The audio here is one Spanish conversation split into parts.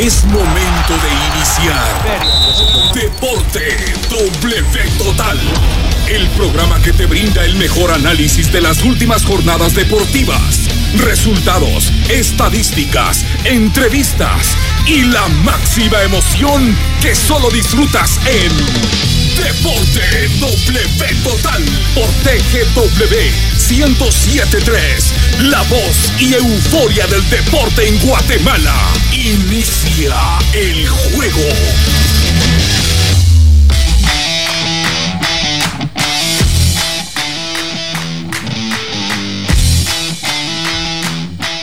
Es momento de iniciar Deporte W Total. El programa que te brinda el mejor análisis de las últimas jornadas deportivas, resultados, estadísticas, entrevistas y la máxima emoción que solo disfrutas en Deporte W Total por TGW 1073. La voz y euforia del deporte en Guatemala. Inicia el juego.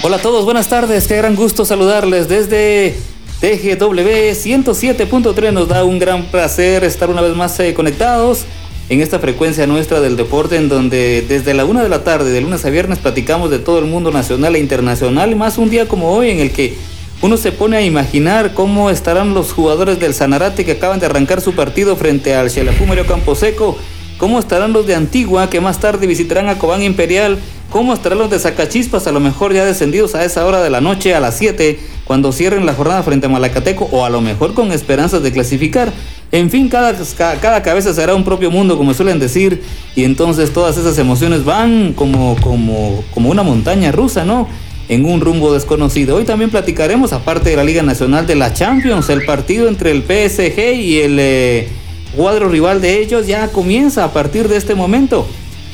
Hola a todos, buenas tardes, qué gran gusto saludarles desde TGW 107.3 nos da un gran placer estar una vez más eh, conectados en esta frecuencia nuestra del deporte en donde desde la una de la tarde, de lunes a viernes, platicamos de todo el mundo nacional e internacional, más un día como hoy en el que uno se pone a imaginar cómo estarán los jugadores del Sanarate que acaban de arrancar su partido frente al Xelajú Mario Camposeco, cómo estarán los de Antigua que más tarde visitarán a Cobán Imperial, cómo estarán los de Zacachispas, a lo mejor ya descendidos a esa hora de la noche, a las 7 cuando cierren la jornada frente a Malacateco o a lo mejor con esperanzas de clasificar. En fin, cada, cada cabeza será un propio mundo, como suelen decir, y entonces todas esas emociones van como, como, como una montaña rusa, ¿no? En un rumbo desconocido. Hoy también platicaremos, aparte de la Liga Nacional de la Champions, el partido entre el PSG y el eh, cuadro rival de ellos ya comienza a partir de este momento.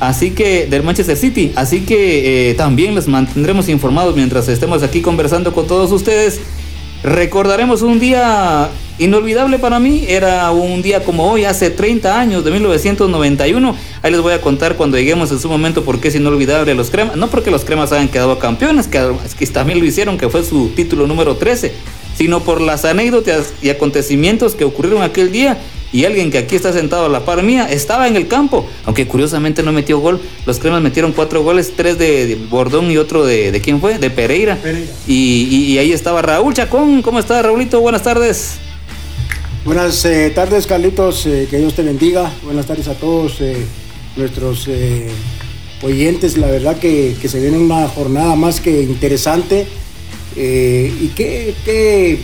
Así que, del Manchester City. Así que eh, también les mantendremos informados mientras estemos aquí conversando con todos ustedes. Recordaremos un día inolvidable para mí. Era un día como hoy, hace 30 años, de 1991. Ahí les voy a contar cuando lleguemos en su momento por qué es inolvidable los cremas. No porque los cremas hayan quedado campeones, que, que también lo hicieron, que fue su título número 13, sino por las anécdotas y acontecimientos que ocurrieron aquel día y alguien que aquí está sentado a la par mía estaba en el campo, aunque curiosamente no metió gol. Los cremas metieron cuatro goles, tres de, Bordón y otro de, de, quién fue, de Pereira. Y, ahí estaba Raúl Chacón. ¿Cómo está Raúlito? Buenas tardes. Buenas eh, tardes, Carlitos. Eh, que Dios te bendiga. Buenas tardes a todos eh, nuestros oyentes. La verdad que, se viene una jornada más que interesante. y que, que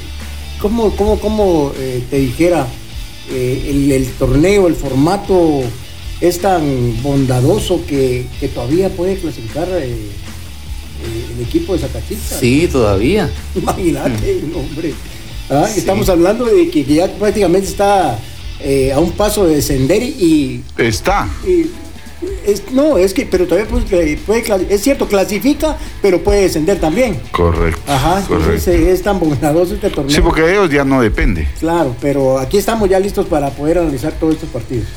¿cómo, cómo, cómo te dijera? Eh, el, torneo, el formato es tan bondadoso que, todavía puede clasificar eh, eh, el equipo de Zacatecas. Sí, todavía. Imagínate, hombre. Ah, estamos hablando de que, ya prácticamente está a un paso de descender y... Está no, es que, pero todavía puede, es cierto, clasifica, pero puede descender también. Correcto. Ajá, correcto. es tan bondadoso este torneo. Sí, porque de ellos ya no depende. Claro, pero aquí estamos ya listos para poder analizar todos estos partidos.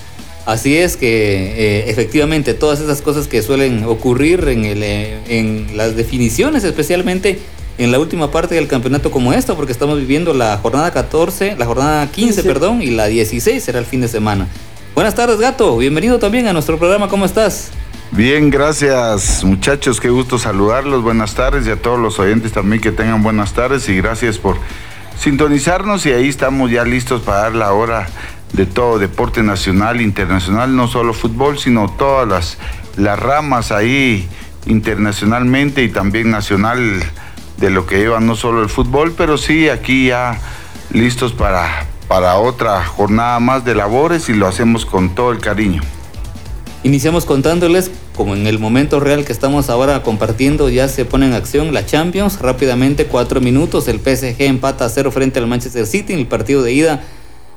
Así es que eh, efectivamente todas esas cosas que suelen ocurrir en, el, eh, en las definiciones, especialmente en la última parte del campeonato como esta, porque estamos viviendo la jornada 14, la jornada 15, perdón, y la 16 será el fin de semana. Buenas tardes, gato. Bienvenido también a nuestro programa. ¿Cómo estás? Bien, gracias muchachos. Qué gusto saludarlos. Buenas tardes y a todos los oyentes también que tengan buenas tardes y gracias por sintonizarnos y ahí estamos ya listos para dar la hora de todo deporte nacional, internacional, no solo fútbol, sino todas las, ramas ahí internacionalmente y también nacional de lo que lleva no solo el fútbol, pero sí aquí ya listos para, para otra jornada más de labores y lo hacemos con todo el cariño. Iniciamos contándoles, como en el momento real que estamos ahora compartiendo, ya se pone en acción la Champions. Rápidamente, cuatro minutos, el PSG empata a cero frente al Manchester City en el partido de ida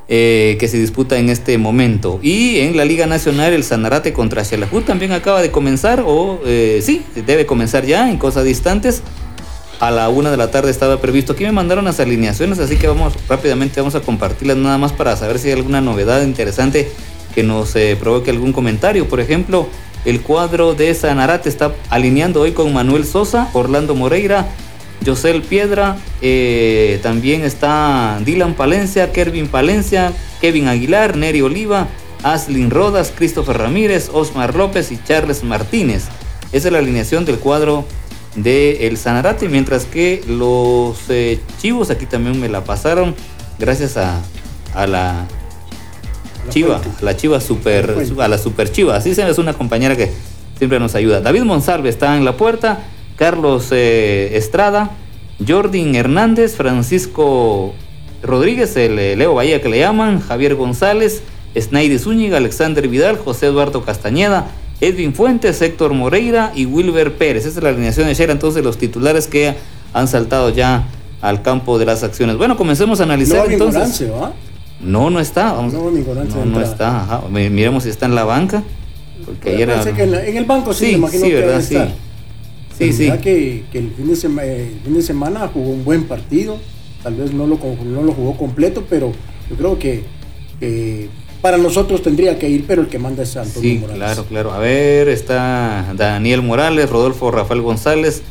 eh, que se disputa en este momento. Y en la Liga Nacional, el Sanarate contra Xelajú también acaba de comenzar, o eh, sí, debe comenzar ya en cosas distantes a la una de la tarde estaba previsto. Aquí me mandaron las alineaciones, así que vamos rápidamente, vamos a compartirlas nada más para saber si hay alguna novedad interesante que nos eh, provoque algún comentario. Por ejemplo, el cuadro de Sanarate está alineando hoy con Manuel Sosa, Orlando Moreira, Josel Piedra, eh, también está Dylan Palencia, Kervin Palencia, Kevin Aguilar, Neri Oliva, Aslin Rodas, Christopher Ramírez, Osmar López y Charles Martínez. Esa es la alineación del cuadro de el Sanarate, mientras que los eh, chivos aquí también me la pasaron gracias a, a la chiva, a la chiva super, a la super chiva, así se es una compañera que siempre nos ayuda. David Monsalve está en la puerta, Carlos eh, Estrada, Jordi Hernández, Francisco Rodríguez, el eh, Leo Bahía que le llaman, Javier González, Snaidy Zúñiga, Alexander Vidal, José Eduardo Castañeda, Edwin Fuentes, Héctor Moreira y Wilber Pérez. Esa es la alineación de Shera, entonces los titulares que han saltado ya al campo de las acciones. Bueno, comencemos a analizar No, entonces. ¿va? No, no está. Vamos. No, No, no está. ajá. Miremos si está en la banca. Porque ayer. Pensé que en, la- en el banco sí, Sí, me imagino sí, que ¿verdad? Sí. Sí, sí. Que, que el, fin de sema- eh, el fin de semana jugó un buen partido. Tal vez no lo, no lo jugó completo, pero yo creo que, que para nosotros tendría que ir, pero el que manda es Antonio Sí, Morales. claro, claro. A ver, está Daniel Morales, Rodolfo Rafael González,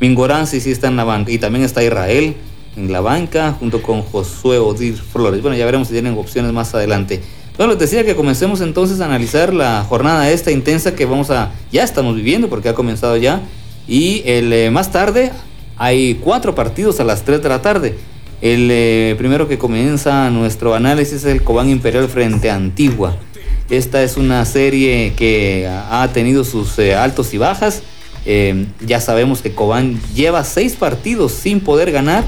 Mingorán sí, sí está en la banca. Y también está Israel en la banca, junto con Josué Odir Flores. Bueno, ya veremos si tienen opciones más adelante. Bueno, les decía que comencemos entonces a analizar la jornada esta intensa que vamos a, ya estamos viviendo porque ha comenzado ya. Y el eh, más tarde hay cuatro partidos a las 3 de la tarde. El eh, primero que comienza nuestro análisis es el Cobán Imperial frente a Antigua. Esta es una serie que ha tenido sus eh, altos y bajas. Eh, ya sabemos que Cobán lleva seis partidos sin poder ganar.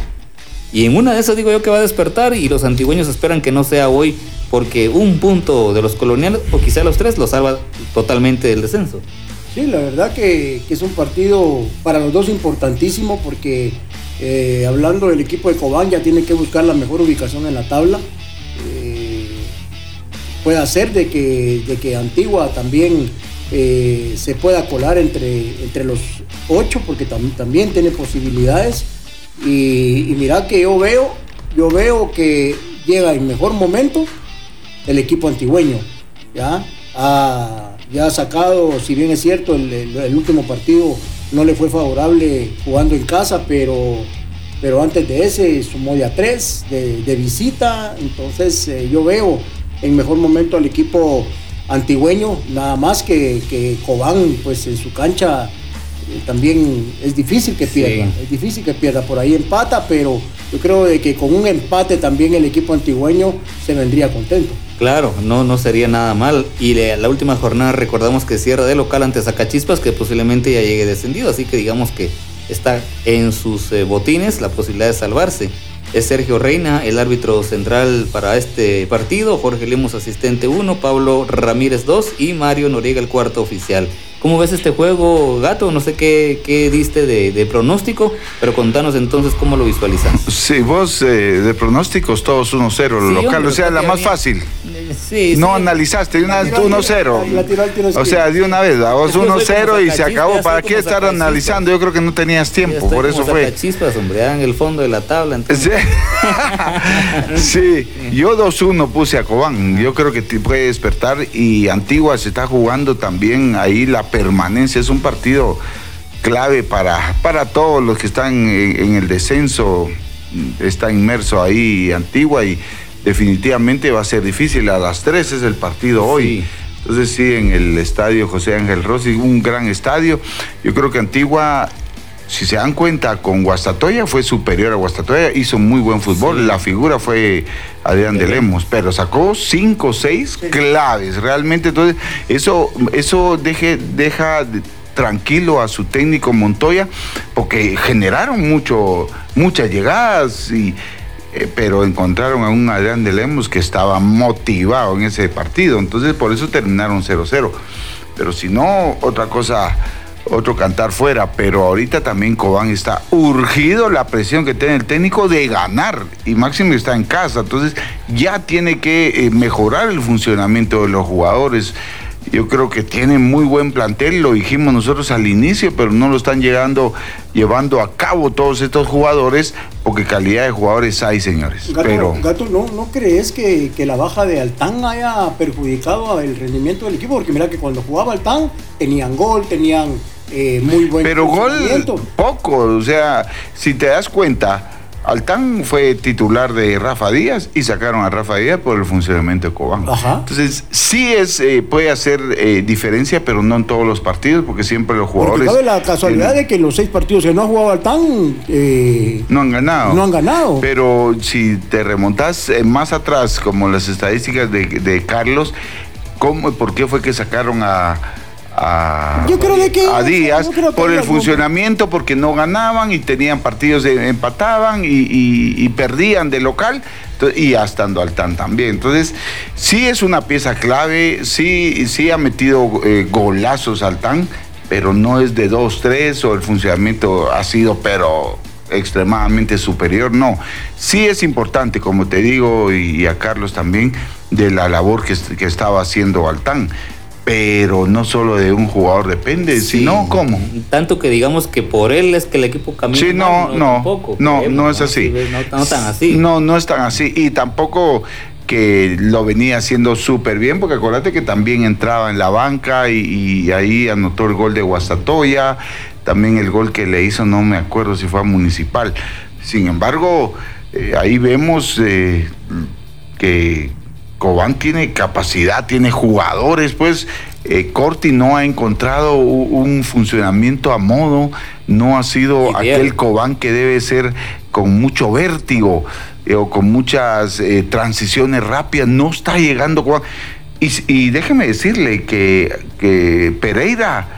Y en una de esas digo yo que va a despertar y los antigüeños esperan que no sea hoy porque un punto de los coloniales o quizá los tres lo salva totalmente del descenso. Sí, la verdad que es un partido para los dos importantísimo porque eh, hablando del equipo de Cobán ya tiene que buscar la mejor ubicación en la tabla. Eh, puede ser de que, de que Antigua también eh, se pueda colar entre, entre los ocho porque tam- también tiene posibilidades. Y, y mira que yo veo, yo veo que llega en mejor momento el equipo antigüeño. ¿ya? Ha, ya ha sacado, si bien es cierto, el último partido no le fue favorable jugando en casa, pero, pero antes de ese sumó de a tres de, de visita. Entonces eh, yo veo en mejor momento al equipo antigüeño, nada más que, que Cobán, pues en su cancha eh, también es difícil que pierda, Sí. es difícil que pierda, por ahí empata, pero yo creo de que con un empate también el equipo antigüeño se vendría contento. Claro, no, no sería nada mal. Y le- la última jornada recordamos que cierra de local ante Zacachispas, que posiblemente ya llegue descendido. Así que digamos que está en sus eh, botines la posibilidad de salvarse. Es Sergio Reina, el árbitro central para este partido, Jorge Lemos, asistente 1, Pablo Ramírez 2 y Mario Noriega, el cuarto oficial. ¿Cómo ves este juego, Gato? No sé qué, qué diste de, de pronóstico, pero contanos entonces cómo lo visualizas. Sí, vos eh, de pronósticos todos 1-0 Sí, local, hombre, o sea, la más fácil. Eh, Sí, No sí. analizaste, de una vez La tiró al 1-0. tiro- la tiró al tiro O sea, de una vez, a vos Es que yo soy 1-0 como y se acabó. ¿Para qué estar analizando? Yo creo que no tenías tiempo, por eso fue. Chispas, hombre, en el fondo de la tabla. Entonces, Sí, yo 2-1 puse a Cobán. Yo creo que te puede despertar y Antigua se está jugando también ahí la permanencia. Es un partido clave para, para todos los que están en, en el descenso. Está inmerso ahí Antigua y definitivamente va a ser difícil. A las 3 es el partido hoy. Entonces sí, en el estadio José Ángel Rossi, un gran estadio. Yo creo que Antigua, si se dan cuenta, con Guastatoya fue superior a Guastatoya, hizo muy buen fútbol. La figura fue Adrián de Lemos, pero sacó cinco o seis claves. Realmente, entonces, eso, eso deje, deja de- tranquilo a su técnico Montoya, porque generaron mucho, muchas llegadas y eh, pero encontraron a un Adrián de Lemos que estaba motivado en ese partido, entonces por eso terminaron 0-0. Pero si no, otra cosa, otro cantar fuera, pero ahorita también Cobán está urgido la presión que tiene el técnico de ganar y Máximo está en casa, entonces ya tiene que eh, mejorar el funcionamiento de los jugadores. Yo creo que tiene muy buen plantel, lo dijimos nosotros al inicio, pero no lo están llegando, llevando a cabo todos estos jugadores, porque calidad de jugadores hay, señores. Gato, pero Gato, ¿no, ¿no crees que, que la baja de Altán haya perjudicado el rendimiento del equipo? Porque mira que cuando jugaba Altán tenían gol, tenían eh, muy buen pero gol poco, o sea, si te das cuenta, Altán fue titular de Rafa Díaz y sacaron a Rafa Díaz por el funcionamiento de Cobán. Ajá. Entonces, sí es, eh, puede hacer eh, diferencia, pero no en todos los partidos, porque siempre los Porque jugadores cabe la casualidad de que los seis partidos que no ha jugado Altán eh, no han ganado. no han ganado. Pero si te remontas eh, más atrás, como las estadísticas de, de Carlos, ¿cómo, ¿por qué fue que sacaron a, a, Yo creo de que- a Díaz yo creo que por el funcionamiento, porque no ganaban y tenían partidos, de- empataban y, y- y perdían de local y hasta Altán también. Entonces, sí es una pieza clave, sí, sí ha metido eh, golazos Altán, pero no es de 2-3 o el funcionamiento ha sido, pero extremadamente superior, no. Sí es importante, como te digo, y, y a Carlos también, de la labor que estaba haciendo Altán. Pero no solo de un jugador depende, Sí. sino cómo. Tanto que digamos que por él es que el equipo camina. Sí, no, no, tampoco, no, creemos, no es así. No, no tan así. No, no es tan así. Y tampoco que lo venía haciendo súper bien, porque acuérdate que también entraba en la banca y, y ahí anotó el gol de Guastatoya, también el gol que le hizo, no me acuerdo si fue a Municipal. Sin embargo, eh, ahí vemos eh, que Cobán tiene capacidad, tiene jugadores, pues eh, Corti no ha encontrado un funcionamiento a modo, no ha sido aquel Cobán que debe ser con mucho vértigo eh, o con muchas eh, transiciones rápidas, no está llegando Cobán. Y, y déjeme decirle que, que Pereira,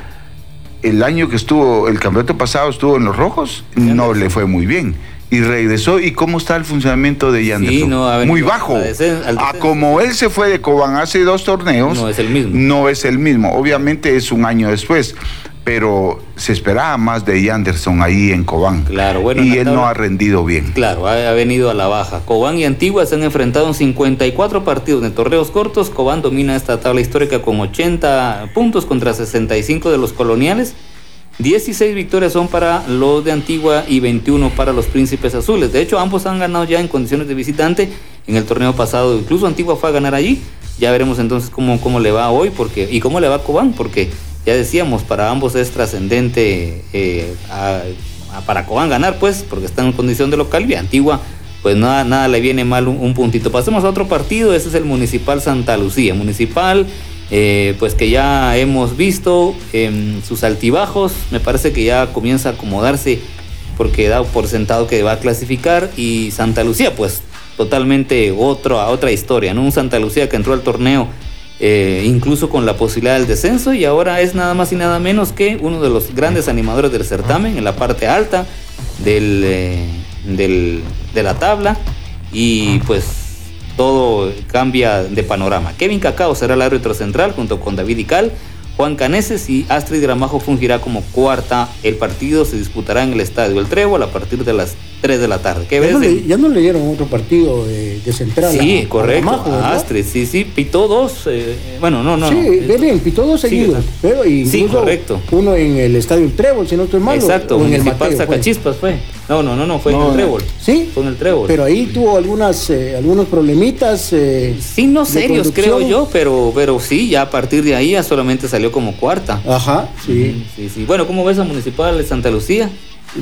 el año que estuvo, el campeonato pasado estuvo en los rojos, no le fue muy bien. Y regresó, ¿y cómo está el funcionamiento de Yanderson? no, venido muy bajo. a como él se fue de Cobán hace dos torneos, No es el mismo. no es el mismo. Obviamente es un año después, pero se esperaba más de Yanderson ahí en Cobán. Claro, bueno, en Y él no ha rendido bien. Claro, ha, ha venido a la baja. Cobán y Antigua se han enfrentado en 54 partidos de torneos cortos. Cobán domina esta tabla histórica con 80 puntos contra 65 de los coloniales. 16 victorias son para los de Antigua y 21 para los Príncipes Azules. De hecho, ambos han ganado ya en condiciones de visitante en el torneo pasado. Incluso Antigua fue a ganar allí. Ya veremos entonces cómo, cómo le va hoy porque, y cómo le va a Cobán, porque ya decíamos, para ambos es trascendente eh, para Cobán ganar, pues, porque está en condición de local y Antigua, pues nada, nada le viene mal un, un puntito. Pasemos a otro partido, ese es el Municipal Santa Lucía. Municipal, eh, pues que ya hemos visto em, sus altibajos, me parece que ya comienza a acomodarse porque da por sentado que va a clasificar. Y Santa Lucía, pues totalmente otro, a otra historia, ¿no? Un Santa Lucía que entró al torneo eh, incluso con la posibilidad del descenso. Y ahora es nada más y nada menos que uno de los grandes animadores del certamen en la parte alta del, eh, del- de la tabla. Y pues todo cambia de panorama. Kevin Cacao será el árbitro central junto con David Ical, Juan Caneses y Astrid Gramajo fungirá como cuarta. El partido se disputará en el Estadio El Trébol a partir de las 3 de la tarde. ¿Qué Ya ves? no, le, ya no le dieron otro partido de, de central. Sí, a- correcto. A. Astrid, sí, sí, pitó dos. eh, bueno, no, no. sí, no. ve bien, pitó dos seguidos. pero Sí, incluso correcto. Uno en el Estadio El Trébol, si no estoy mal. Exacto, o en el Municipal Mateo, pues. Sacachispas fue. No, no, no, no, fue en el Trébol. Sí, Fue en el Trébol. pero ahí tuvo algunas, eh, algunos problemitas. eh, Sí, no serios, creo yo, pero, pero sí, ya a partir de ahí ya solamente salió como cuarta. Ajá, sí. Sí, sí. Bueno, ¿cómo ves a Municipal de Santa Lucía?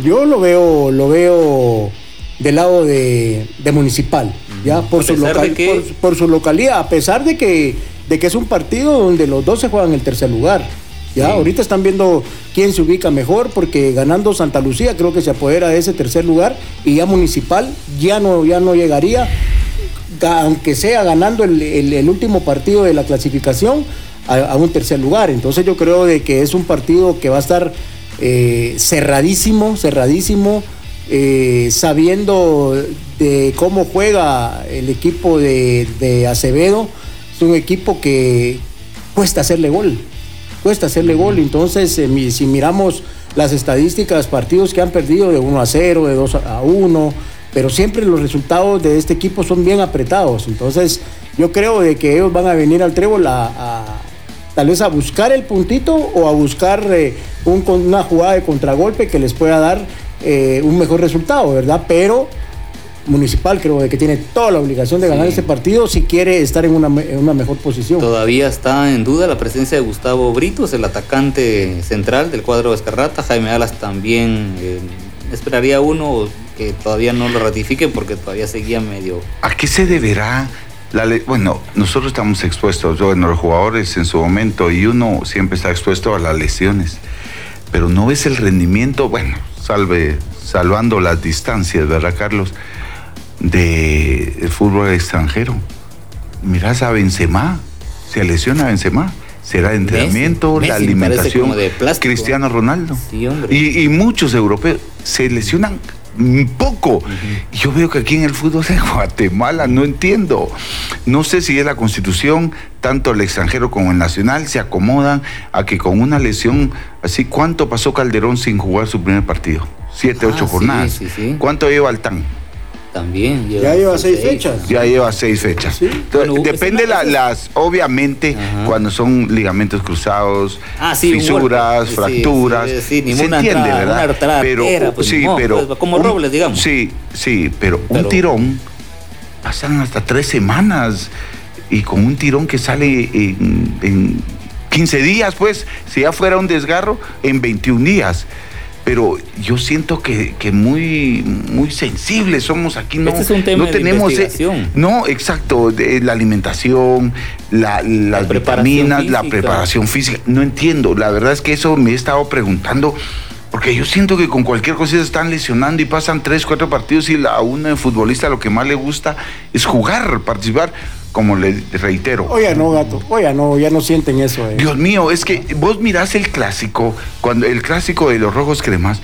Yo lo veo, lo veo del lado de, de municipal, ya por su, local- que- por, por su localidad, a pesar de que, de que es un partido donde los dos se juegan el tercer lugar. Ya, Sí. ahorita están viendo quién se ubica mejor, porque ganando Santa Lucía creo que se apodera de ese tercer lugar y ya municipal ya no, ya no llegaría, ga- aunque sea ganando el, el- el último partido de la clasificación a, a un tercer lugar. Entonces yo creo de que es un partido que va a estar eh, cerradísimo, cerradísimo, eh, sabiendo de cómo juega el equipo de, de Acevedo. Es un equipo que cuesta hacerle gol, cuesta hacerle gol. Entonces, eh, si miramos las estadísticas, partidos que han perdido de 1 a 0, de 2 a 1, pero siempre los resultados de este equipo son bien apretados. Entonces, yo creo de que ellos van a venir al trébol a, a- tal vez a buscar el puntito o a buscar eh, un una jugada de contragolpe que les pueda dar eh, un mejor resultado, ¿verdad? Pero Municipal creo de que tiene toda la obligación de ganar Sí. este partido si quiere estar en una, me- en una mejor posición. Todavía está en duda la presencia de Gustavo Britos, el atacante central del cuadro de Escarrata. Jaime Alas también eh, esperaría uno que todavía no lo ratifique porque todavía seguía medio. ¿A qué se deberá? La bueno, nosotros estamos expuestos, bueno, los jugadores en su momento, y uno siempre está expuesto a las lesiones. Pero no ves el rendimiento, bueno, salve, salvando las distancias, ¿verdad, Carlos? De el fútbol extranjero. Mirás a Benzema, se lesiona Benzema será el entrenamiento, Messi la me parece alimentación. de plástico. Cristiano Ronaldo. Sí, hombre. Y, y muchos europeos se lesionan poco. Yo veo que aquí en el fútbol de Guatemala no entiendo. No sé si es la constitución, tanto el extranjero como el nacional se acomodan a que con una lesión así, ¿cuánto pasó Calderón sin jugar su primer partido? Siete, Ah, ocho sí, jornadas. sí, sí. ¿Cuánto lleva Altán? También. Ya lleva seis fechas. Ya lleva seis fechas. Sí. Entonces, Bueno, depende la- las, obviamente, Ajá. cuando son ligamentos cruzados, Ah, sí, fisuras. Sí, fracturas, sí, sí, ni se entiende, entrada- ¿verdad? pero artera, pues, sí, no, pero pues, como un- Robles, digamos. Sí, sí, pero, un tirón pasan hasta tres semanas y con un tirón que sale en, en 15 días, pues, si ya fuera un desgarro, en 21 días. Pero yo siento que, que muy, muy sensibles somos aquí, ¿no? Este es un tema no de tenemos, eh, investigación. no, exacto, de la alimentación, la, las preparación vitaminas, la preparación física. No entiendo, la verdad es que eso me he estado preguntando, porque yo siento que con cualquier cosa se están lesionando y pasan tres, cuatro partidos y a un futbolista lo que más le gusta es jugar, participar, como le reitero. Oye, no, gato. Oye, no, ya no sienten eso. eh. Dios mío, es que vos mirás el clásico, cuando el clásico de los rojos cremas,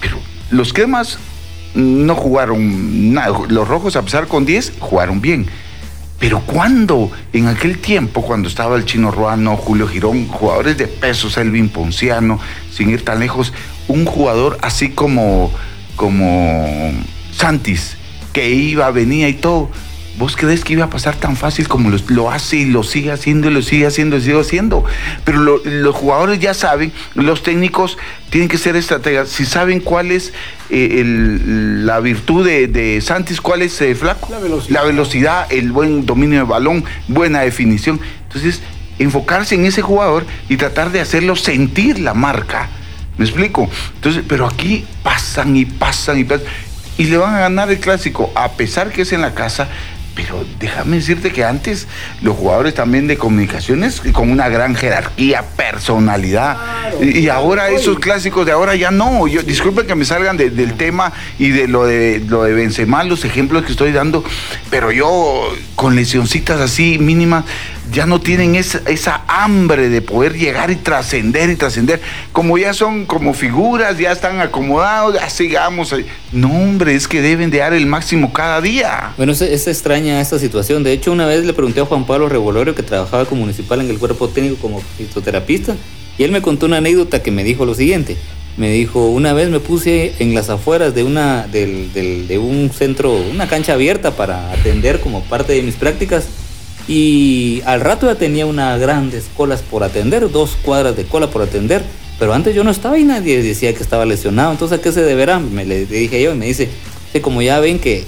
pero los cremas no jugaron nada. Los rojos, a pesar con 10, jugaron bien. Pero cuando, en aquel tiempo, cuando estaba el Chino Ruano, Julio Girón, jugadores de peso, Selvin Ponciano, sin ir tan lejos, un jugador así como, como Santis, que iba, venía y todo. ¿Vos crees que iba a pasar tan fácil como lo, lo hace y lo sigue haciendo y lo sigue haciendo y sigue haciendo? Pero lo- los jugadores ya saben, los técnicos tienen que ser estrategas. Si saben cuál es eh, el- la virtud de, de Santis, cuál es eh, Flaco. La velocidad. La velocidad, el buen dominio de balón, buena definición. Entonces, enfocarse en ese jugador y tratar de hacerlo sentir la marca. ¿Me explico? Entonces, pero aquí pasan y pasan y pasan. Y le van a ganar el clásico, a pesar que es en la casa. Pero déjame decirte que antes los jugadores también de comunicaciones con una gran jerarquía, personalidad. Claro. y, y ahora esos clásicos de ahora ya no. Yo, disculpen que me salgan de- del tema y de lo de lo de Benzema, los ejemplos que estoy dando, pero yo con lesioncitas así mínimas ya no tienen esa, esa hambre de poder llegar y trascender y trascender. Como ya son como figuras, ya están acomodados, ya sigamos. No, hombre, es que deben de dar el máximo cada día. Bueno, es, es extraña esta situación. De hecho, una vez le pregunté a Juan Pablo Revolorio, que trabajaba como municipal en el cuerpo técnico como fisioterapista, y él me contó una anécdota que me dijo lo siguiente. Me dijo, una vez me puse en las afueras de, una, del- del- de un centro, una cancha abierta para atender como parte de mis prácticas, y al rato ya tenía unas grandes colas por atender, dos cuadras de cola por atender, pero antes yo no estaba y nadie decía que estaba lesionado, entonces ¿a qué se deberá? Me le dije yo y me dice, "Sí, como ya ven que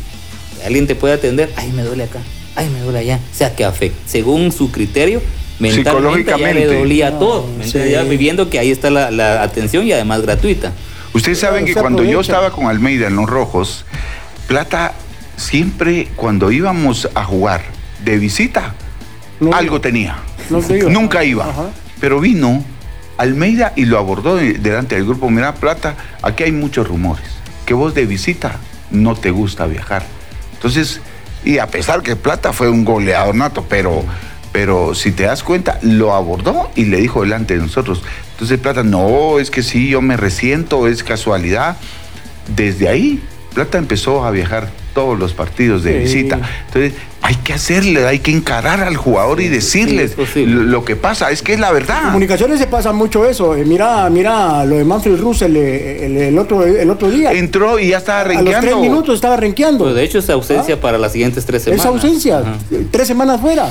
alguien te puede atender, ay me duele acá, ay me duele allá, o sea que afecta, según su criterio, mentalmente ya le dolía No, todo, ¿me sí. Ya viviendo que ahí está la, la atención y además gratuita. Ustedes saben que cuando yo estaba con Almeida en los Rojos, Plata siempre cuando íbamos a jugar de visita, No algo iba. tenía. No se iba. Nunca iba. Ajá. Pero vino Almeida y lo abordó de- delante del grupo. Mira, Plata, aquí hay muchos rumores. Que vos de visita no te gusta viajar. Entonces, y a pesar que Plata fue un goleador nato, pero, pero si te das cuenta, lo abordó y le dijo delante de nosotros. Entonces Plata, no, es que sí, yo me resiento, es casualidad. Desde ahí, Plata empezó a viajar todos los partidos de Sí. visita. Entonces, hay que hacerle, hay que encarar al jugador y decirles sí, es lo, lo que pasa. Es que es la verdad. Comunicaciones se pasa mucho eso. Eh, mira, mira lo de Manfred Russell eh, el, el otro, el otro día. Entró y ya estaba a los renqueando. tres minutos estaba renqueando. Pues de hecho es ausencia para las siguientes tres semanas. Esa ausencia, Ajá. tres semanas fuera.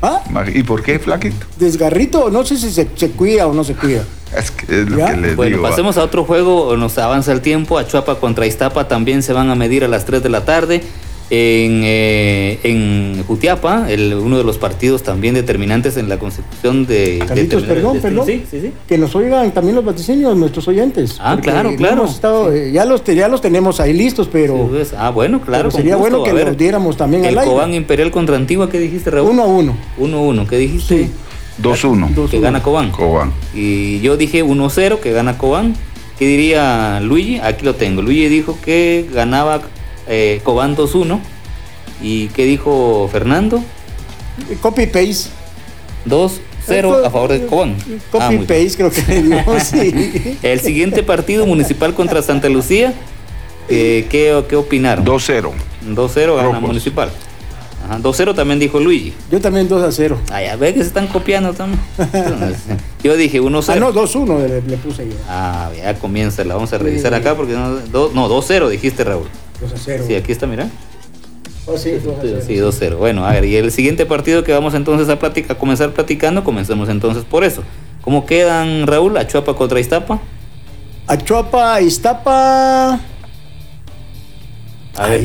¿Ah? ¿Y por qué, Flaquito? Desgarrito, no sé si se, se cuida o no se cuida. Es, que es lo que les Bueno, digo. va. pasemos a otro juego, nos avanza el tiempo. Achuapa contra Iztapa también se van a medir a las 3 de la tarde. En, eh, en Jutiapa, el, uno de los partidos también determinantes en la consecución de. Carlitos, de- perdón, de- perdón. Sí, sí, sí. Que nos oigan también los vaticinios, nuestros oyentes. Ah, claro, claro. hemos estado, eh, ya, los, te- ya los tenemos ahí listos, pero Sí, pues, ah, bueno, claro. sería gusto. bueno que A ver, los diéramos también El al aire. Cobán Imperial contra Antigua, ¿qué dijiste, Raúl? uno a uno. 1-1, ¿qué dijiste? Sí. 2-1. Dos- Que gana Cobán. Cobán. Y yo dije 1-0 que gana Cobán. ¿Qué diría Luigi? Aquí lo tengo. Luigi dijo que ganaba eh, Cobán 2-1. ¿Y qué dijo Fernando? Copy paste. 2-0 2-0 a favor de Cobán. Copy Ah, paste creo que le dio, sí. El siguiente partido municipal contra Santa Lucía, eh, ¿qué, ¿qué opinaron? 2-0. 2-0 gana Rojos. municipal. Ajá, 2-0 también dijo Luigi. Yo también 2 a 0. Ah, ya ve que se están copiando también. Yo dije 1-0. Ah, no, 2-1 le, le puse yo. Ah, ya comienza, la vamos a revisar Sí. acá porque no, do- no 2-0 dijiste Raúl. 2 a 0. Sí, aquí está, mira. Oh, sí, 2 a 0. Sí, 2-0. Bueno, a ver, y el siguiente partido que vamos entonces a, platic- a comenzar platicando, comencemos entonces por eso. ¿Cómo quedan, Raúl? Achuapa contra Iztapa. Achuapa, Iztapa. A ver.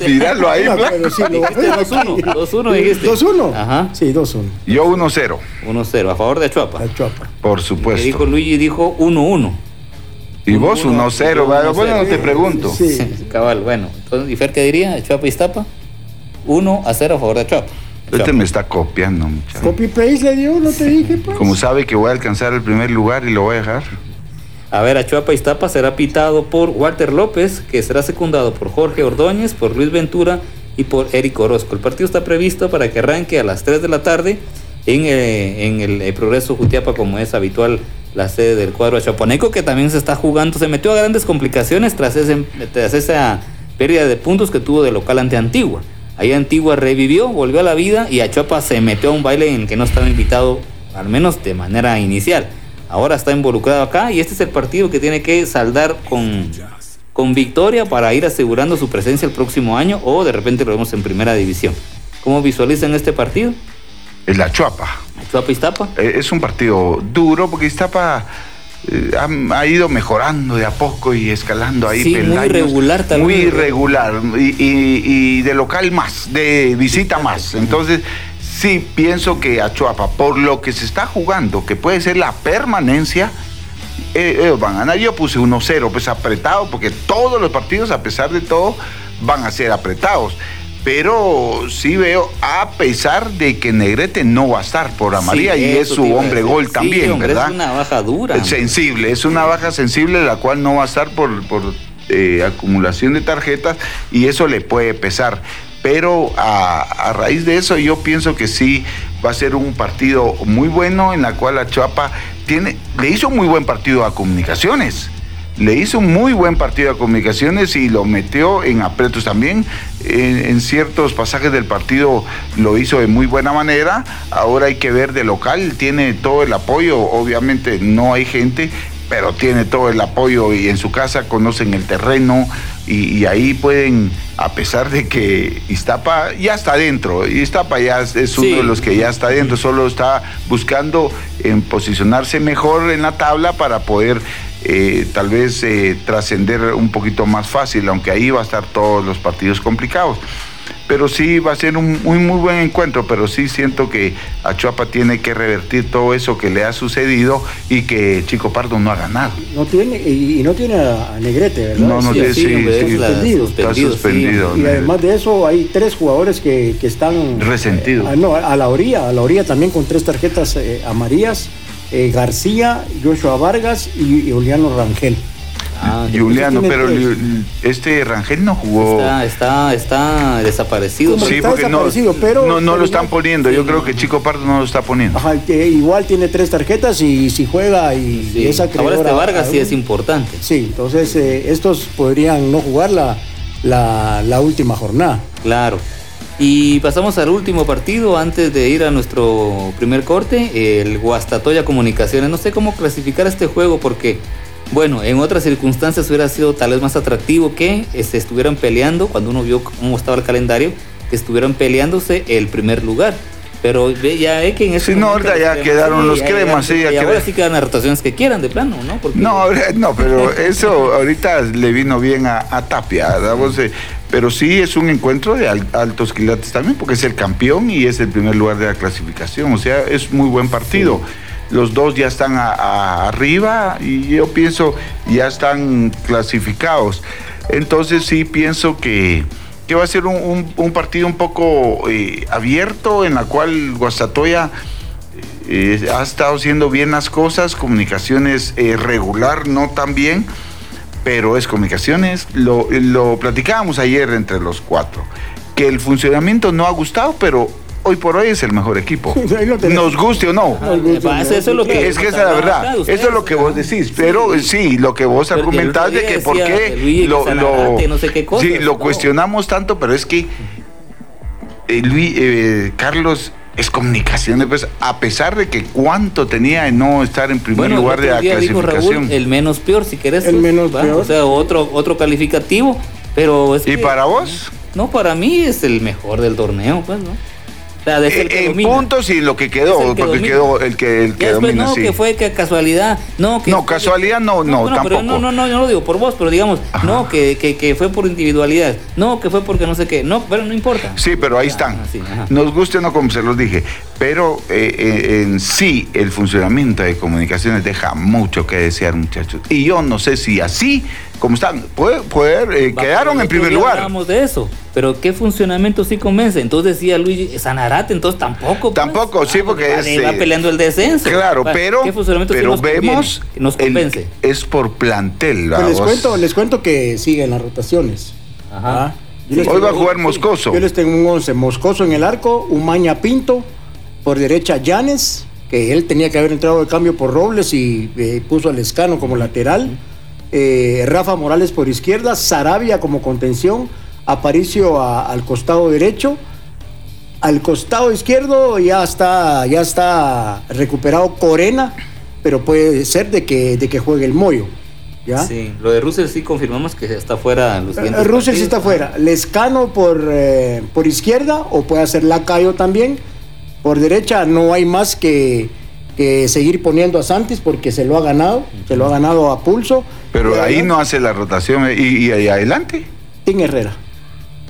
Míralo ahí, blanco. pero sí, lo- Dijiste 2-1. 2-1 dijiste. 2-1. Ajá. Sí, 2-1. Yo 1-0, 1-0 a favor de Achuapa. Achuapa. por Que dijo supuesto. Luigi dijo 1-1. Y vos 1-0, ¿verdad? Bueno, no te pregunto. Sí. Cabal, bueno. Entonces, ¿y Fer qué diría? Achuapa Iztapa. 1 a 0 a favor de Achuapa. Este me está copiando, muchacho. Copy paste le dio, no te dije, pues. Como sabe que voy a alcanzar el primer lugar y lo voy a dejar. A ver, Achuapa Iztapa será pitado por Walter López, que será secundado por Jorge Ordóñez, por Luis Ventura y por Eric Orozco. El partido está previsto para que arranque a las 3 de la tarde en, eh, en el, eh, Progreso Jutiapa, como es habitual la sede del cuadro achapaneco, que también se está jugando. Se metió a grandes complicaciones tras, ese- esa pérdida de puntos que tuvo de local ante Antigua. Ahí Antigua revivió, volvió a la vida y Achuapa se metió a un baile en el que no estaba invitado, al menos de manera inicial. Ahora está involucrado acá y este es el partido que tiene que saldar con, con victoria para ir asegurando su presencia el próximo año o de repente lo vemos en primera división. ¿Cómo visualizan este partido? Es la Chuapa. Achuapa Iztapa. Eh, Es un partido duro porque Iztapa eh, ha, ha ido mejorando de a poco y escalando ahí. Sí, muy irregular tal Muy irregular. Y, y- y de local más, de visita más. Entonces, sí pienso que Achuapa, por lo que se está jugando, que puede ser la permanencia, eh, ellos van a ganar. Yo puse 1-0, pues apretado, porque todos los partidos, a pesar de todo, van a ser apretados. Pero sí veo, a pesar de que Negrete no va a estar por Amarilla Sí, y es su hombre gol Sí, también, hombre, ¿verdad? Es una baja dura. Sensible, es una baja sensible la cual no va a estar por, por eh, acumulación de tarjetas y eso le puede pesar. Pero a, raíz de eso yo pienso que sí va a ser un partido muy bueno en la cual la Chuapa tiene, le hizo un muy buen partido a comunicaciones. Le hizo un muy buen partido a comunicaciones y lo metió en apretos también. En, en ciertos pasajes del partido lo hizo de muy buena manera. Ahora hay que ver de local, tiene todo el apoyo. Obviamente no hay gente, pero tiene todo el apoyo y en su casa conocen el terreno y, y ahí pueden, a pesar de que Iztapa ya está dentro, Iztapa ya es, uno Sí. de los que ya está dentro, solo está buscando en posicionarse mejor en la tabla para poder eh, tal vez eh, trascender un poquito más fácil, aunque ahí va a estar todos los partidos complicados. Pero sí va a ser un muy, muy buen encuentro, pero sí siento que Achuapa tiene que revertir todo eso que le ha sucedido y que Chico Pardo no ha ganado. No tiene, y, y no tiene a Negrete, ¿verdad? No, no Sí, tiene, sí, hombre, sí, la- suspendido. Está suspendido, sí. Y además de eso, hay tres jugadores que, que están. Resentidos. eh, no, a la orilla, a la orilla también con tres tarjetas eh, amarillas: eh, García, Joshua Vargas y, y Juliano Rangel. Ah, Juliano, tiene pero tres. este Rangel no jugó. está, está, está desaparecido. Sí, está porque no, desaparecido, pero- no, no pero lo están poniendo. Yo creo que. Chico Pardo no lo está poniendo. Ajá, que igual tiene tres tarjetas y si juega y Sí. es Ahora acreedor este Vargas a sí es importante. Sí, entonces eh, estos podrían no jugar la, la, la última jornada. Claro. Y pasamos al último partido antes de ir a nuestro primer corte, el Guastatoya Comunicaciones. No sé cómo clasificar este juego porque, bueno, en otras circunstancias hubiera sido tal vez más atractivo que se estuvieran peleando, cuando uno vio cómo estaba el calendario, que estuvieran peleándose el primer lugar. Pero ya ve que en ese Sí, no, ahorita ya quedaron los cremas, sí, ya Y ahora sí quedan las rotaciones que quieran, de plano, ¿no? Porque- No, no, pero eso ahorita le vino bien a, a Tapia, eh, pero sí es un encuentro de al- altos quilates también, porque es el campeón y es el primer lugar de la clasificación. O sea, es muy buen partido. Los dos ya están arriba y yo pienso ya están clasificados. Entonces sí pienso que, que va a ser un partido un poco eh, abierto en la cual Guastatoya eh, ha estado haciendo bien las cosas, comunicaciones eh, regular, no tan bien, pero es comunicaciones. Lo, lo platicábamos ayer entre los cuatro, que el funcionamiento no ha gustado, pero hoy por hoy es el mejor equipo. Nos guste o no. Eso es lo que. Es que esa es la verdad. Eso es lo que vos decís. Pero sí, lo que vos argumentás de que por qué lo, no sé qué cosas, sí, lo no. cuestionamos tanto, pero es que eh, Luis, eh, Carlos es comunicaciones, pues, a pesar de que cuánto tenía de no estar en primer Bueno, lugar de la clasificación. Raúl, el menos peor, si querés. El pues, menos va, peor. O sea, otro, otro calificativo. Pero es ¿Y que- para vos? No, para mí es el mejor del torneo, pues, ¿no? Eh, en domina. puntos y lo que quedó, el que porque domina. quedó el que, el que domina, no, sí. que fue que casualidad. No, que No, casualidad no, no, bueno, pero tampoco. no, no, no, yo no lo digo por vos, pero digamos, Ajá. no, que, que, que fue por individualidad. No, que fue porque no sé qué. No, pero no importa. Sí, pero ahí están. ajá. Nos guste o no, como se los dije. Pero eh, eh, en sí, el funcionamiento de comunicaciones deja mucho que desear, muchachos. Y yo no sé si así, como están, puede, poder, eh, Va, quedaron en primer lugar. Hablábamos de eso, pero ¿qué funcionamiento sí convence? Entonces decía Luigi, Sanarate, entonces tampoco. pues. Tampoco, sí, porque va, es, va peleando el descenso. Claro, pero, ¿qué funcionamiento sí pero conviene? vemos, que nos el- convence. es por plantel. Pues les cuento, les cuento que siguen las rotaciones. Ajá. Ah, Hoy va a jugar Moscoso. Yo les tengo un 11. Moscoso en el arco, Umaña Pinto, por derecha Llanes, que él tenía que haber entrado de cambio por Robles y eh, puso al Escano como lateral. Eh, Rafa Morales por izquierda, Sarabia como contención, Aparicio a- al costado derecho. Al costado izquierdo ya está, ya está recuperado Corena, pero puede ser de que, de que juegue el Moyo. ¿ya? Sí, lo de Russell sí confirmamos que está fuera los Eh, Russell sí está fuera. Lescano por, eh, por izquierda o puede hacer Lacayo también. Por derecha no hay más que, que seguir poniendo a Santis porque se lo ha ganado. Se lo ha ganado a pulso. Pero ahí adelante, no hace la rotación. eh, ¿Y, y ahí adelante? Tim Herrera.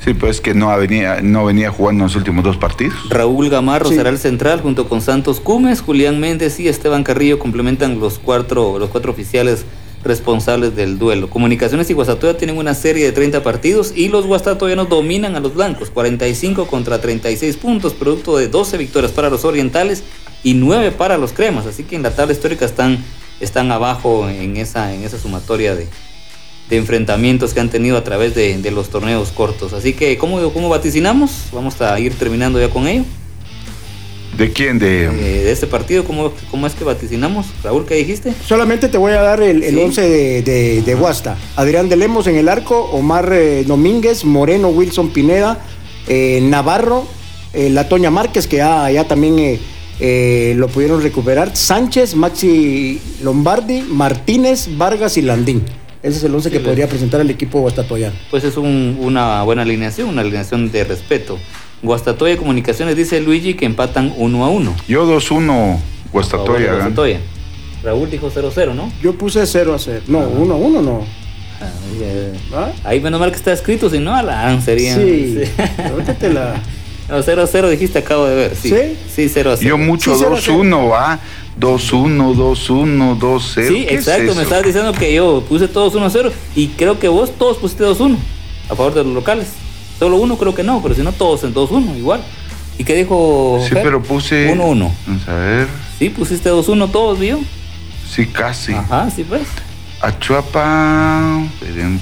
Sí, pues que no venía, no venía jugando en los últimos dos partidos. Raúl Gamarro Sí. será el central junto con Santos Cumes, Julián Méndez y Esteban Carrillo complementan los cuatro, los cuatro oficiales responsables del duelo. Comunicaciones y Guastatoya tienen una serie de 30 partidos y los guastatoyanos dominan a los blancos, 45 contra 36 puntos, producto de 12 victorias para los orientales y 9 para los cremas, así que en la tabla histórica están, están abajo en esa, en esa sumatoria de, enfrentamientos que han tenido a través de, de los torneos cortos. Así que, ¿cómo, ¿cómo vaticinamos? Vamos a ir terminando ya con ello. ¿De quién? De, Eh, de este partido, ¿cómo, ¿cómo es que vaticinamos? Raúl, ¿qué dijiste? Solamente te voy a dar el, el Sí. 11 de, de, de Guasta. Adrián de Lemos en el arco, Omar eh, Domínguez, Moreno, Wilson Pineda, eh, Navarro, eh, La Toña Márquez, que ya, ya también eh, eh, lo pudieron recuperar, Sánchez, Maxi Lombardi, Martínez, Vargas y Landín. Ese es el 11 Sí, que podría presentar el equipo guastatoyano. Pues es un- una buena alineación, una alineación de respeto. Guastatoya Comunicaciones dice Luigi que empatan uno a uno. yo 2-1 A favor Guastatoya. gana. Guastatoya. Raúl dijo 0-0, ¿no? Yo puse 0 a 0. No, 1 a 1 no. Ah, ¿Ah? Ahí menos mal que está escrito, si no, a la sería. Sí. Te la. No, 0-0 dijiste, acabo de ver. Sí, ¿Sí? sí 0 Yo mucho Sí, 2-1, va. 2-1, 2-1, 2-0. Sí, ¿Qué es exacto, eso? me estabas diciendo que yo puse todos 1-0 y creo que vos todos pusiste 2-1 a favor de los locales. Solo uno creo que no, pero si no todos en 2-1 igual. ¿Y qué dijo? Sí, Fer? pero puse. 1-1. Vamos a ver. Sí, pusiste 2-1 todos, ¿vio? Sí, casi. Ajá, sí pues. Achuapa.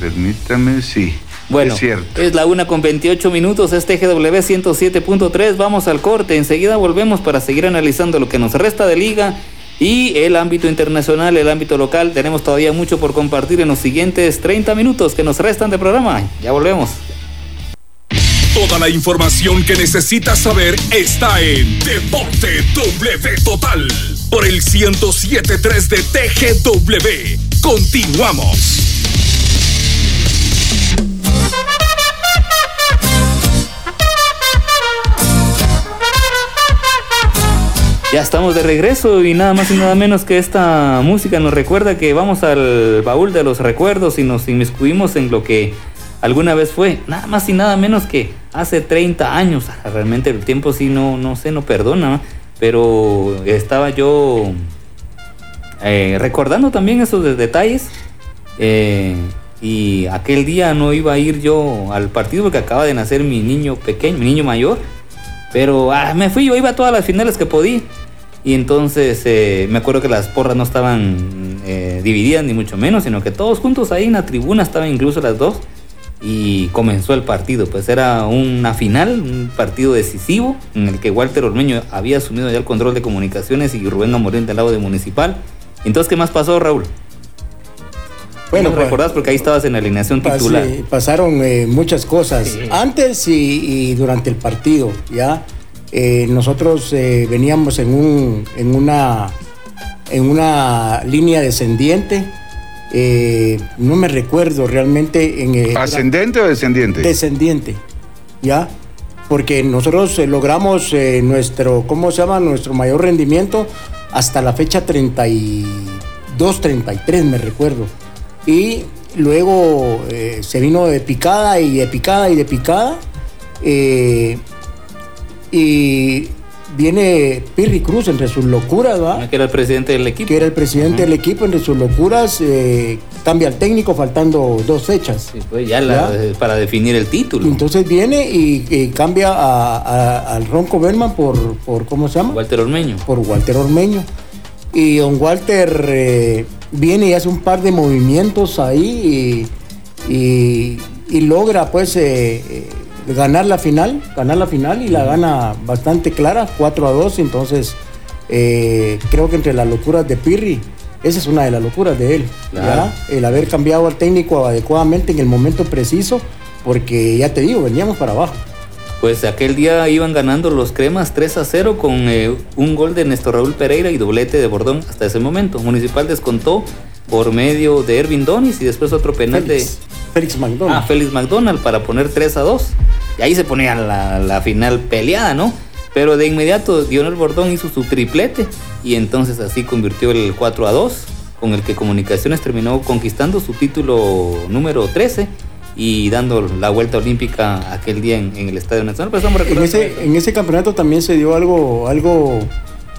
Permítame, sí. Bueno, Es cierto. es la una con 28 minutos, este GW 107.3, vamos al corte, enseguida volvemos para seguir analizando lo que nos resta de liga y el ámbito internacional, el ámbito local, tenemos todavía mucho por compartir en los siguientes 30 minutos que nos restan de programa, ya volvemos. Toda la información que necesitas saber está en Deporte W Total por el 1073 de TGW. Continuamos. Ya estamos de regreso y nada más y nada menos que esta música nos recuerda que vamos al baúl de los recuerdos y nos inmiscuimos en lo que alguna vez fue. Nada más y nada menos que hace 30 años. Ah, Realmente el tiempo sí no, no sé, no perdona. Pero estaba yo eh, recordando también esos de- detalles. eh, y aquel día no iba a ir yo al partido porque acaba de nacer mi niño pequeño, mi niño mayor. Pero ah, me fui, yo iba a todas las finales que podía. Y entonces eh, me acuerdo que las porras no estaban eh, divididas ni mucho menos, sino que todos juntos ahí en la tribuna estaban incluso las dos. Y comenzó el partido. Pues era una final, un partido decisivo en el que Walter Ormeño había asumido ya el control de comunicaciones y Rubén Amorín del lado de Municipal. Entonces, ¿qué más pasó, Raúl? Bueno, ¿No pues, recordás porque ahí estabas en la alineación titular. pasaron eh, muchas cosas antes y, durante el partido, ¿ya? Eh, nosotros eh, veníamos en, un, en, una, en una línea descendiente eh, no me recuerdo realmente en... ¿Ascendente o descendiente? Descendiente, ¿ya? Porque nosotros eh, logramos eh, nuestro, ¿cómo se llama? Nuestro mayor rendimiento hasta la fecha 32, 33, me recuerdo. Y luego se vino de picada y de picada y de picada. y viene Pirri Cruz entre sus locuras, ¿va? Que era el presidente del equipo. Que era el presidente del equipo entre sus locuras, eh, cambia al técnico faltando dos fechas. Sí, pues ya, eh, para definir el título. Entonces viene y, cambia al Ronco Berman por, por, ¿cómo se llama? Walter Ormeño. Por Walter Ormeño. Y don Walter eh, viene y hace un par de movimientos ahí y, y logra pues ganar la final, ganar la final y la gana bastante clara, 4 a 2, entonces eh, creo que entre las locuras de Pirri, esa es una de las locuras de él, el haber cambiado al técnico adecuadamente en el momento preciso, porque ya te digo, veníamos para abajo. Pues aquel día iban ganando los cremas 3 a 0 con eh, un gol de Néstor Raúl Pereira y doblete de Bordón hasta ese momento. Municipal descontó por medio de Ervin Donis y después otro penal de Félix McDonald. Ah, Félix McDonald para poner 3 a 2. Y ahí se ponía la, final peleada, ¿no? Pero de inmediato Dionel Bordón hizo su triplete y entonces así convirtió el 4 a 2, con el que Comunicaciones terminó conquistando su título número 13 y dando la vuelta olímpica aquel día en, el Estadio Nacional. en, ese, en ese campeonato también se dio algo, algo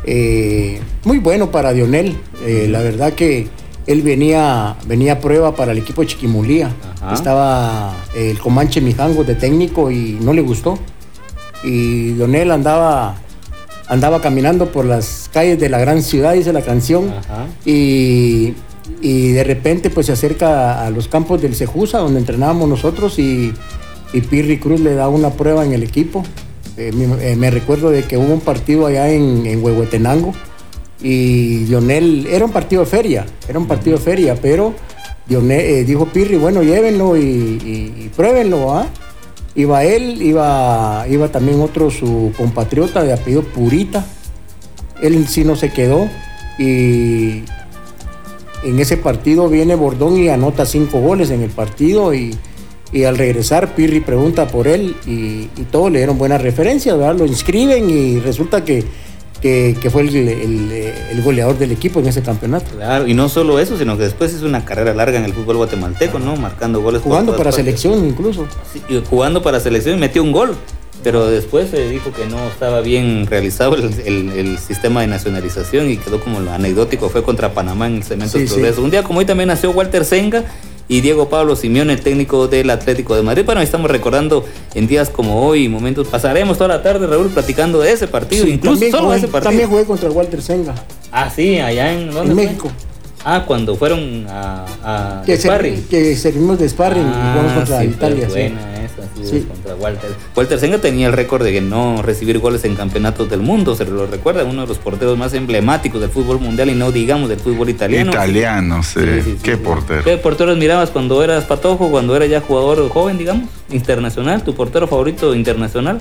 eh, muy bueno para Dionel. Eh, la verdad que él venía, venía a prueba para el equipo de Chiquimulía. Estaba el Comanche Mijango de técnico y no le gustó. Y Donel andaba, andaba caminando por las calles de la gran ciudad, dice la canción. Y, de repente pues se acerca a los campos del Cejusa, donde entrenábamos nosotros, y, Pirri Cruz le da una prueba en el equipo. Eh, eh, me, recuerdo de que hubo un partido allá en, en Huehuetenango y Lionel, era un partido de feria, era un partido de feria, pero Lionel, eh, dijo Pirri, bueno, llévenlo y, pruébenlo, ¿ah? Iba él, iba, iba también otro su compatriota de apellido Purita. Él sí no se quedó y en ese partido viene Bordón y anota cinco goles en el partido y, al regresar Pirri pregunta por él y, y todos le dieron buenas referencias, ¿verdad? Lo inscriben y resulta que que, fue el, goleador del equipo en ese campeonato. Claro, y no solo eso, sino que después hizo una carrera larga en el fútbol guatemalteco, ¿no? Marcando goles. Jugando para selección incluso. jugando para selección y metió un gol. Pero después se dijo que no estaba bien realizado el, sistema de nacionalización y quedó como lo anecdótico, fue contra Panamá en el Cemento Progreso. Un día como hoy también nació Walter Senga, y Diego Pablo Simeone, el técnico del Atlético de Madrid. Bueno, estamos recordando en días como hoy, momentos, pasaremos toda la tarde, Raúl, platicando de ese partido, incluso solo ese partido. También jugué contra Walter Senga. Ah, sí, allá en, ¿dónde en México. Ah, cuando fueron a, a que, sparring. que servimos de sparring y jugamos ah, contra Italia. Pues, buena sí, contra Walter. Walter Senga tenía el récord de no recibir goles en campeonatos del mundo, se lo recuerda, uno de los porteros más emblemáticos del fútbol mundial y no digamos del fútbol italiano. Italiano, sí. Qué portero. ¿Qué porteros mirabas cuando eras patojo, cuando eras ya jugador joven, digamos? Internacional, tu portero favorito internacional.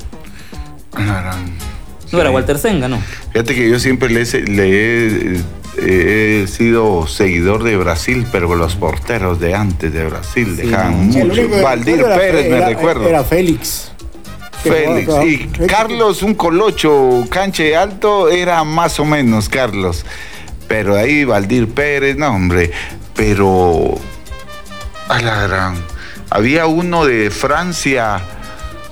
No era Walter Senga, ¿no? Fíjate que yo siempre le, le he he sido seguidor de Brasil, pero los porteros de antes de Brasil dejaban mucho. Valdir Pérez, me recuerdo. Era Félix. Félix. Y Carlos, un colocho, canche alto, era más o menos Carlos. Pero ahí Valdir Pérez, no, hombre. Pero. A la gran. Había uno de Francia,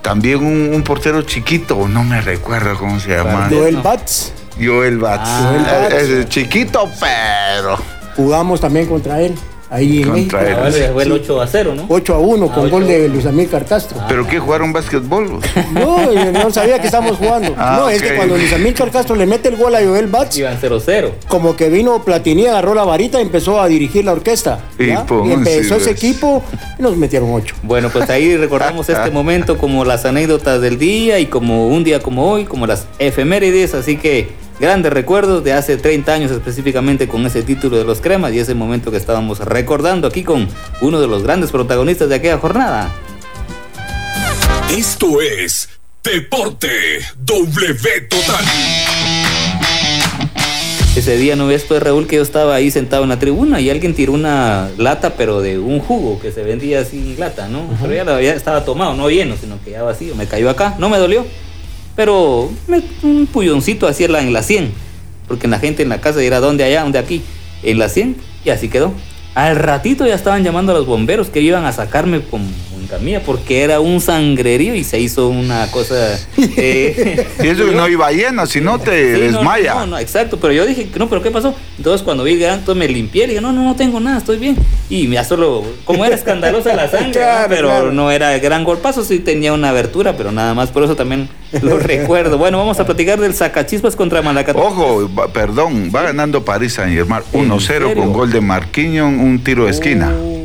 también un, portero chiquito, no me recuerdo cómo se llama. Joel Bats. Joel Bats. Ah, es chiquito, pero. Jugamos también contra él. ahí en México. Fue el 8 a 0, ¿no? 8 a 1 con gol de Luis Amílcar Castro. ¿Pero qué jugaron básquetbol? No, no sabía que estábamos jugando. Ah, no, es que cuando Luis Amílcar Castro le mete el gol a Joel Batz. Iban 0-0. Como que vino Platini, agarró la varita y empezó a dirigir la orquesta. Y, empezó ese equipo y nos metieron 8. Bueno, pues ahí recordamos este momento como las anécdotas del día y como un día como hoy, como las efemérides. Así que grandes recuerdos de hace 30 años específicamente con ese título de los cremas y ese momento que estábamos recordando aquí con uno de los grandes protagonistas de aquella jornada. Esto es Deporte W Total. Ese día no ves pues Raúl que yo estaba ahí sentado en la tribuna y alguien tiró una lata pero de un jugo que se vendía así lata, ¿no? Pero ya, estaba tomado, no lleno, sino que ya vacío. Me cayó acá, no me dolió pero un puyoncito así en la, en la 100, porque la gente en la casa dirá, ¿dónde allá? ¿Dónde aquí? En la 100, y así quedó. Al ratito ya estaban llamando a los bomberos que iban a sacarme con mía porque era un sangrerío y se hizo una cosa. Eh, y eso que no iba lleno, si no te desmaya. No, no, exacto, pero yo dije, no, pero ¿qué pasó? Entonces cuando vi entonces me limpié y dije, no, no, no tengo nada, estoy bien. Y ya solo, como era escandalosa la sangre, pero no era gran golpazo, sí tenía una abertura, pero nada más, por eso también lo recuerdo. Bueno, vamos a platicar del sacachispas contra Malacateco. Ojo, perdón, va ganando París Saint Germain 1-0 con gol de Marquinhos, un tiro de esquina. Uh,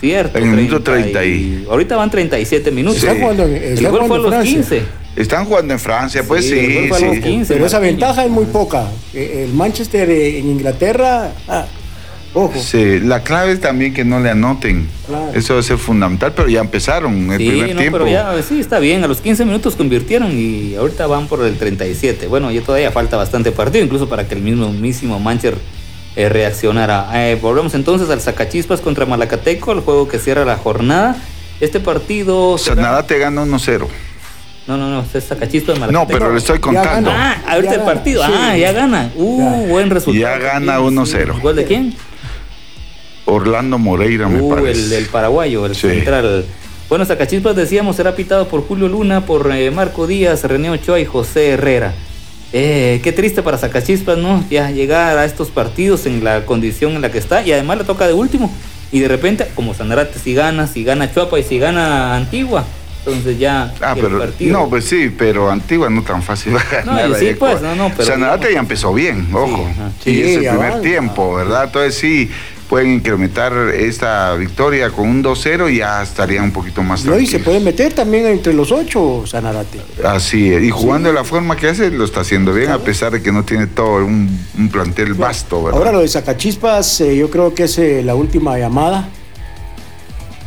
Cierto. En el minuto 30 y... Ahorita van 37 minutos. Están jugando, el gol fue a los 15. Están jugando en Francia, pues sí. sí, Pero esa ventaja es muy poca. Eh, el Manchester en Inglaterra, ah, ojo. Sí, la clave es también que no le anoten. Eso va a ser fundamental, pero ya empezaron el primer no, tiempo. Pero ya, sí, está bien. A los 15 minutos convirtieron y ahorita van por el 37. Bueno, ya todavía falta bastante partido, incluso para que el mismo mismo Manchester eh, reaccionará. Eh, volvemos entonces al Sacachispas contra Malacateco, el juego que cierra la jornada. Este partido. Será... te gana 1-0. No, no, no, es Sacachispas Malacateco. No, pero le estoy contando. Ah, ahorita el partido. Ah, ya gana. Uh, buen resultado. Ya gana 1-0. ¿Gol de quién? Orlando Moreira, me uh, parece. El del paraguayo, el central. Bueno, Sacachispas decíamos será pitado por Julio Luna, por eh, Marco Díaz, René Ochoa y José Herrera. Eh, qué triste para Sacachispas, ¿no? Ya llegar a estos partidos en la condición en la que está y además le toca de último. Y de repente, como Sanarate si gana, si gana Chuapa y si gana Antigua, entonces ya ah, pero, No, pues sí, pero Antigua no tan fácil No, sí, pues, no, no, pero... Sanarate ya empezó bien, ojo. Sí, y es el primer tiempo, ¿verdad? Entonces sí, pueden incrementar esta victoria con un 2-0 y ya estaría un poquito más No, y se puede meter también entre los ocho, Sanarate. Así es, y jugando de la forma que hace, lo está haciendo bien, a pesar de que no tiene todo un, plantel vasto. ¿verdad? Ahora lo de Sacachispas, eh, yo creo que es eh, la última llamada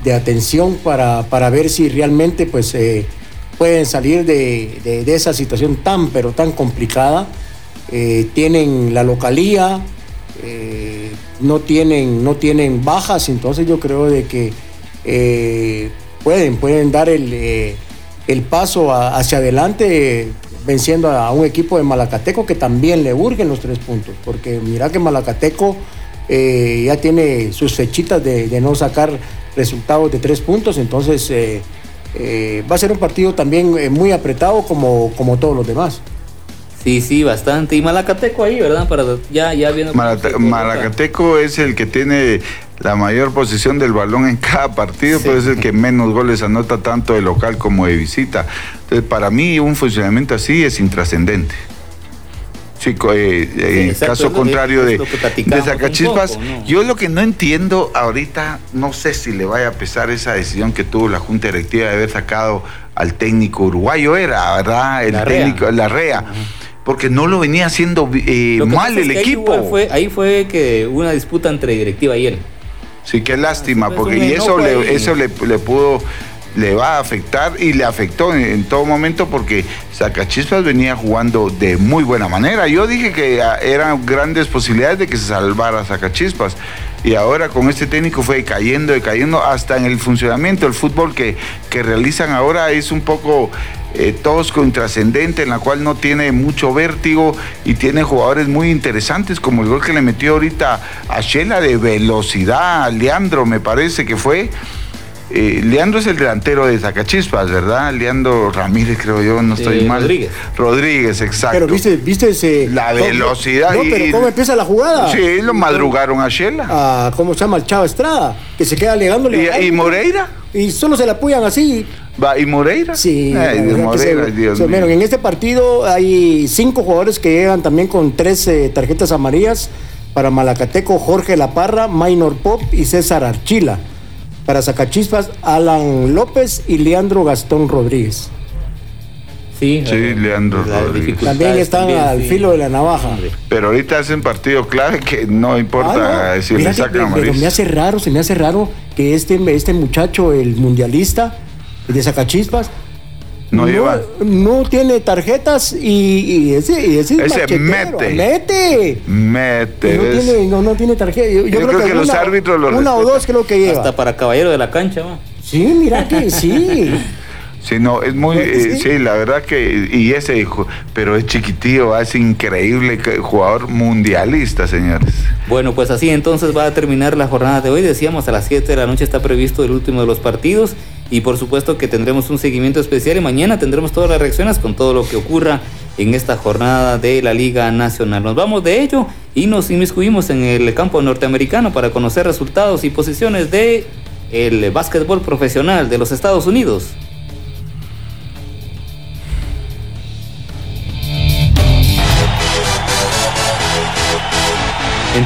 de atención para, para ver si realmente pues eh, pueden salir de, de, esa situación tan, pero tan complicada. tienen la localía, no tienen, no tienen bajas, entonces yo creo de que eh, pueden, pueden dar el, eh, paso hacia adelante venciendo a un equipo de Malacateco que también le urgen los tres puntos, porque mira que Malacateco eh, ya tiene sus fechitas de, no sacar resultados de tres puntos, entonces va a ser un partido también muy apretado como, como todos los demás. Sí, sí, bastante. Y Malacateco ahí, ¿verdad? Para ya, ya viendo. Malacateco es el que tiene la mayor posición del balón en cada partido, pero es el que menos goles anota tanto de local como de visita. Entonces, para mí, un funcionamiento así es intrascendente. Chico, eh, en caso contrario de, de Sacachispas, yo lo que no entiendo ahorita, no sé si le vaya a pesar esa decisión que tuvo la Junta Directiva de haber sacado al técnico uruguayo, era, ¿verdad? El técnico, la REA porque no lo venía haciendo eh, mal el equipo. Ahí fue, ahí fue que una disputa entre directiva y él. Sí, qué lástima, porque y eso, le, eso le, pudo le va a afectar y le afectó en, todo momento porque Sacachispas venía jugando de muy buena manera. Yo dije que eran grandes posibilidades de que se salvara Sacachispas y ahora con este técnico fue cayendo y cayendo hasta en el funcionamiento. El fútbol que, que realizan ahora es un poco eh, tosco, intrascendente, en la cual no tiene mucho vértigo y tiene jugadores muy interesantes, como el gol que le metió ahorita a Shela de velocidad, a Leandro me parece que fue. eh, Leandro es el delantero de Zacachispas, ¿verdad? Leandro Ramírez, creo yo, no estoy mal. Rodríguez. Rodríguez, exacto. Pero viste, viste ese. La velocidad. No, y- pero ¿cómo empieza la jugada? Sí, lo madrugaron a Shela. A, ¿Cómo se llama? El Chavo Estrada, que se queda alegándole. ¿Y, y Moreira? Y solo se la apoyan así. Va, ¿Y Moreira? Sí, Ay, Moreira, se- Dios se- mío. bueno, en este partido hay cinco jugadores que llegan también con tres eh, tarjetas amarillas. Para Malacateco, Jorge Laparra, Minor Pop y César Archila. Para Zacachispas, Alan López y Leandro Gastón Rodríguez. Sí, Sí, eh, Leandro Rodríguez. También están también, al sí. filo de la navaja. Pero ahorita hacen partido clave que no importa Ah, no. si le sacan pero me hace raro, se me hace raro que este, este muchacho, el mundialista de Zacachispas, No lleva. no tiene tarjetas y, y ese, y ese, es Ese mete. mete. Mete. no, tiene, no, no tiene tarjeta. Yo, yo creo que los una- árbitros lo Una o respetan. dos creo que lleva. Hasta para caballero de la cancha, va. Sí, mira que sí. Sí, no, es muy, eh, sí. sí, la verdad que, y ese hijo, pero es chiquitillo, es increíble, que- jugador mundialista, señores. Bueno, pues así entonces va a terminar la jornada de hoy. Decíamos a las 7 de la noche está previsto el último de los partidos y por supuesto que tendremos un seguimiento especial y mañana tendremos todas las reacciones con todo lo que ocurra en esta jornada de la Liga Nacional. Nos vamos de ello y nos inmiscuimos en el campo norteamericano para conocer resultados y posiciones de el básquetbol profesional de los Estados Unidos.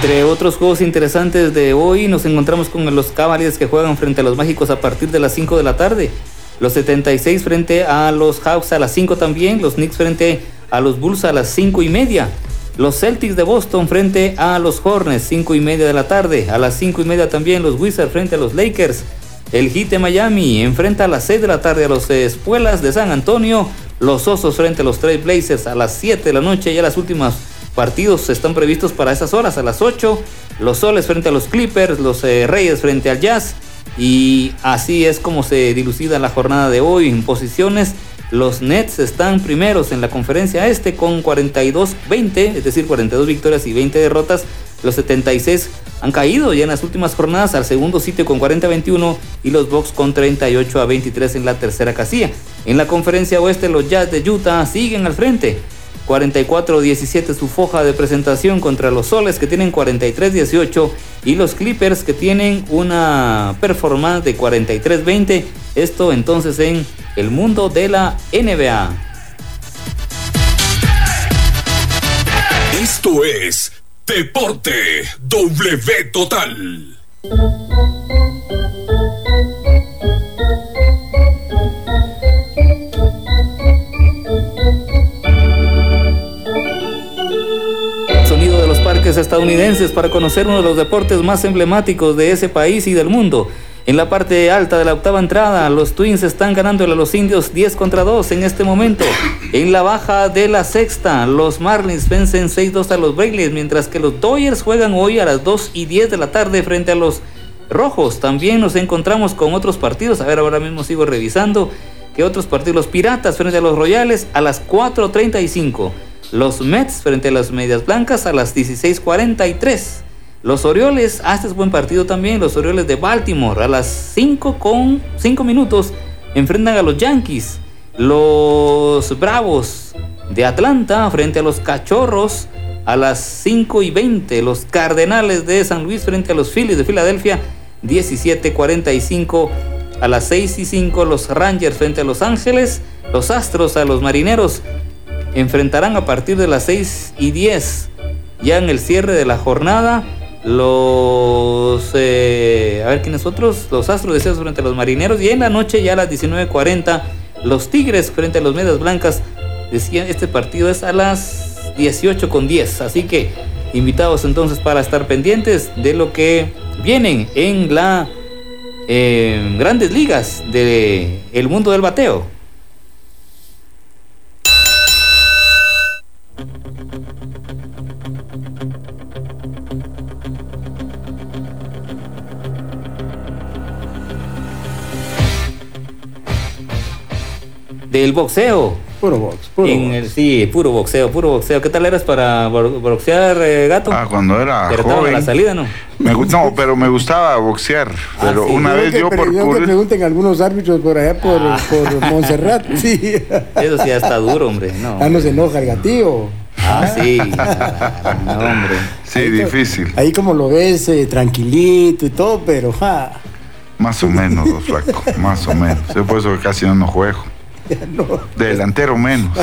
Entre otros juegos interesantes de hoy, nos encontramos con los Cavaliers que juegan frente a los Mágicos a partir de las 5 de la tarde. Los 76 frente a los Hawks a las 5 también. Los Knicks frente a los Bulls a las 5 y media. Los Celtics de Boston frente a los Hornets, 5 y media de la tarde. A las 5 y media también los Wizards frente a los Lakers. El Heat de Miami enfrenta a las 6 de la tarde a los Espuelas de San Antonio. Los Osos frente a los Trail Blazers a las 7 de la noche. Ya las últimas partidos están previstos para esas horas. A las 8, los Soles frente a los Clippers, los eh, Reyes frente al Jazz. Y así es como se dilucida la jornada de hoy en posiciones. Los Nets están primeros en la conferencia este con 42-20, es decir, 42 victorias y 20 derrotas. Los 76 han caído ya en las últimas jornadas al segundo sitio con 40-21 y los Bucks con 38 a 23 en la tercera casilla. En la conferencia oeste los Jazz de Utah siguen al frente 44-17 su foja de presentación contra los Soles que tienen 43-18 y los Clippers que tienen una performance de 43-20. Esto entonces en el mundo de la NBA. Esto es Deporte W Total. Estadounidenses para conocer uno de los deportes más emblemáticos de ese país y del mundo. En la parte alta de la octava entrada, los Twins están ganándole a los indios 10 contra 2 en este momento. En la baja de la sexta, los Marlins vencen 6-2 a los Braves, mientras que los Dodgers juegan hoy a las 2 y 10 de la tarde frente a los Rojos. También nos encontramos con otros partidos. A ver, ahora mismo sigo revisando. ¿Qué otros partidos? Los Piratas frente a los Royales a las 4.35. Los Mets frente a las Medias Blancas a las 16.43. Los Orioles, ah, este es buen partido también. Los Orioles de Baltimore a las 5 con 5 minutos enfrentan a los Yankees. Los Bravos de Atlanta frente a los Cachorros a las 5 y 20. Los Cardenales de San Luis frente a los Phillies de Filadelfia 17.45 a las 6 y 5. Los Rangers frente a Los Ángeles. Los Astros a los Marineros enfrentarán a partir de las 6 y 10 ya en el cierre de la jornada los eh, a ver quiénes otros los astros de Ceos frente a los marineros. Y en la noche ya a las 19.40 los tigres frente a los medias blancas. Decía este partido es a las 18 con 10 así que invitados entonces para estar pendientes de lo que vienen en la eh, grandes ligas del el mundo del bateo del boxeo. Puro box, puro En box. el- sí, puro boxeo, puro boxeo. ¿Qué tal eras para bo- boxear, eh, gato? Ah, cuando era a joven. la salida, ¿no? Me no, pero me gustaba boxear. Pero sí. una Yo vez que yo por yo que pregunten algunos árbitros por allá por, Ah. por Montserrat. Sí. Eso sí ya está duro, hombre. No, Ah, no se enoja el gatillo. Ah, sí. ah, no, hombre. Sí, Ahí difícil. Ahí como lo ves, eh, tranquilito y todo, pero ja, Más o menos, flaco. Más o menos. Yo por eso casi no, no juego. no. De delantero menos.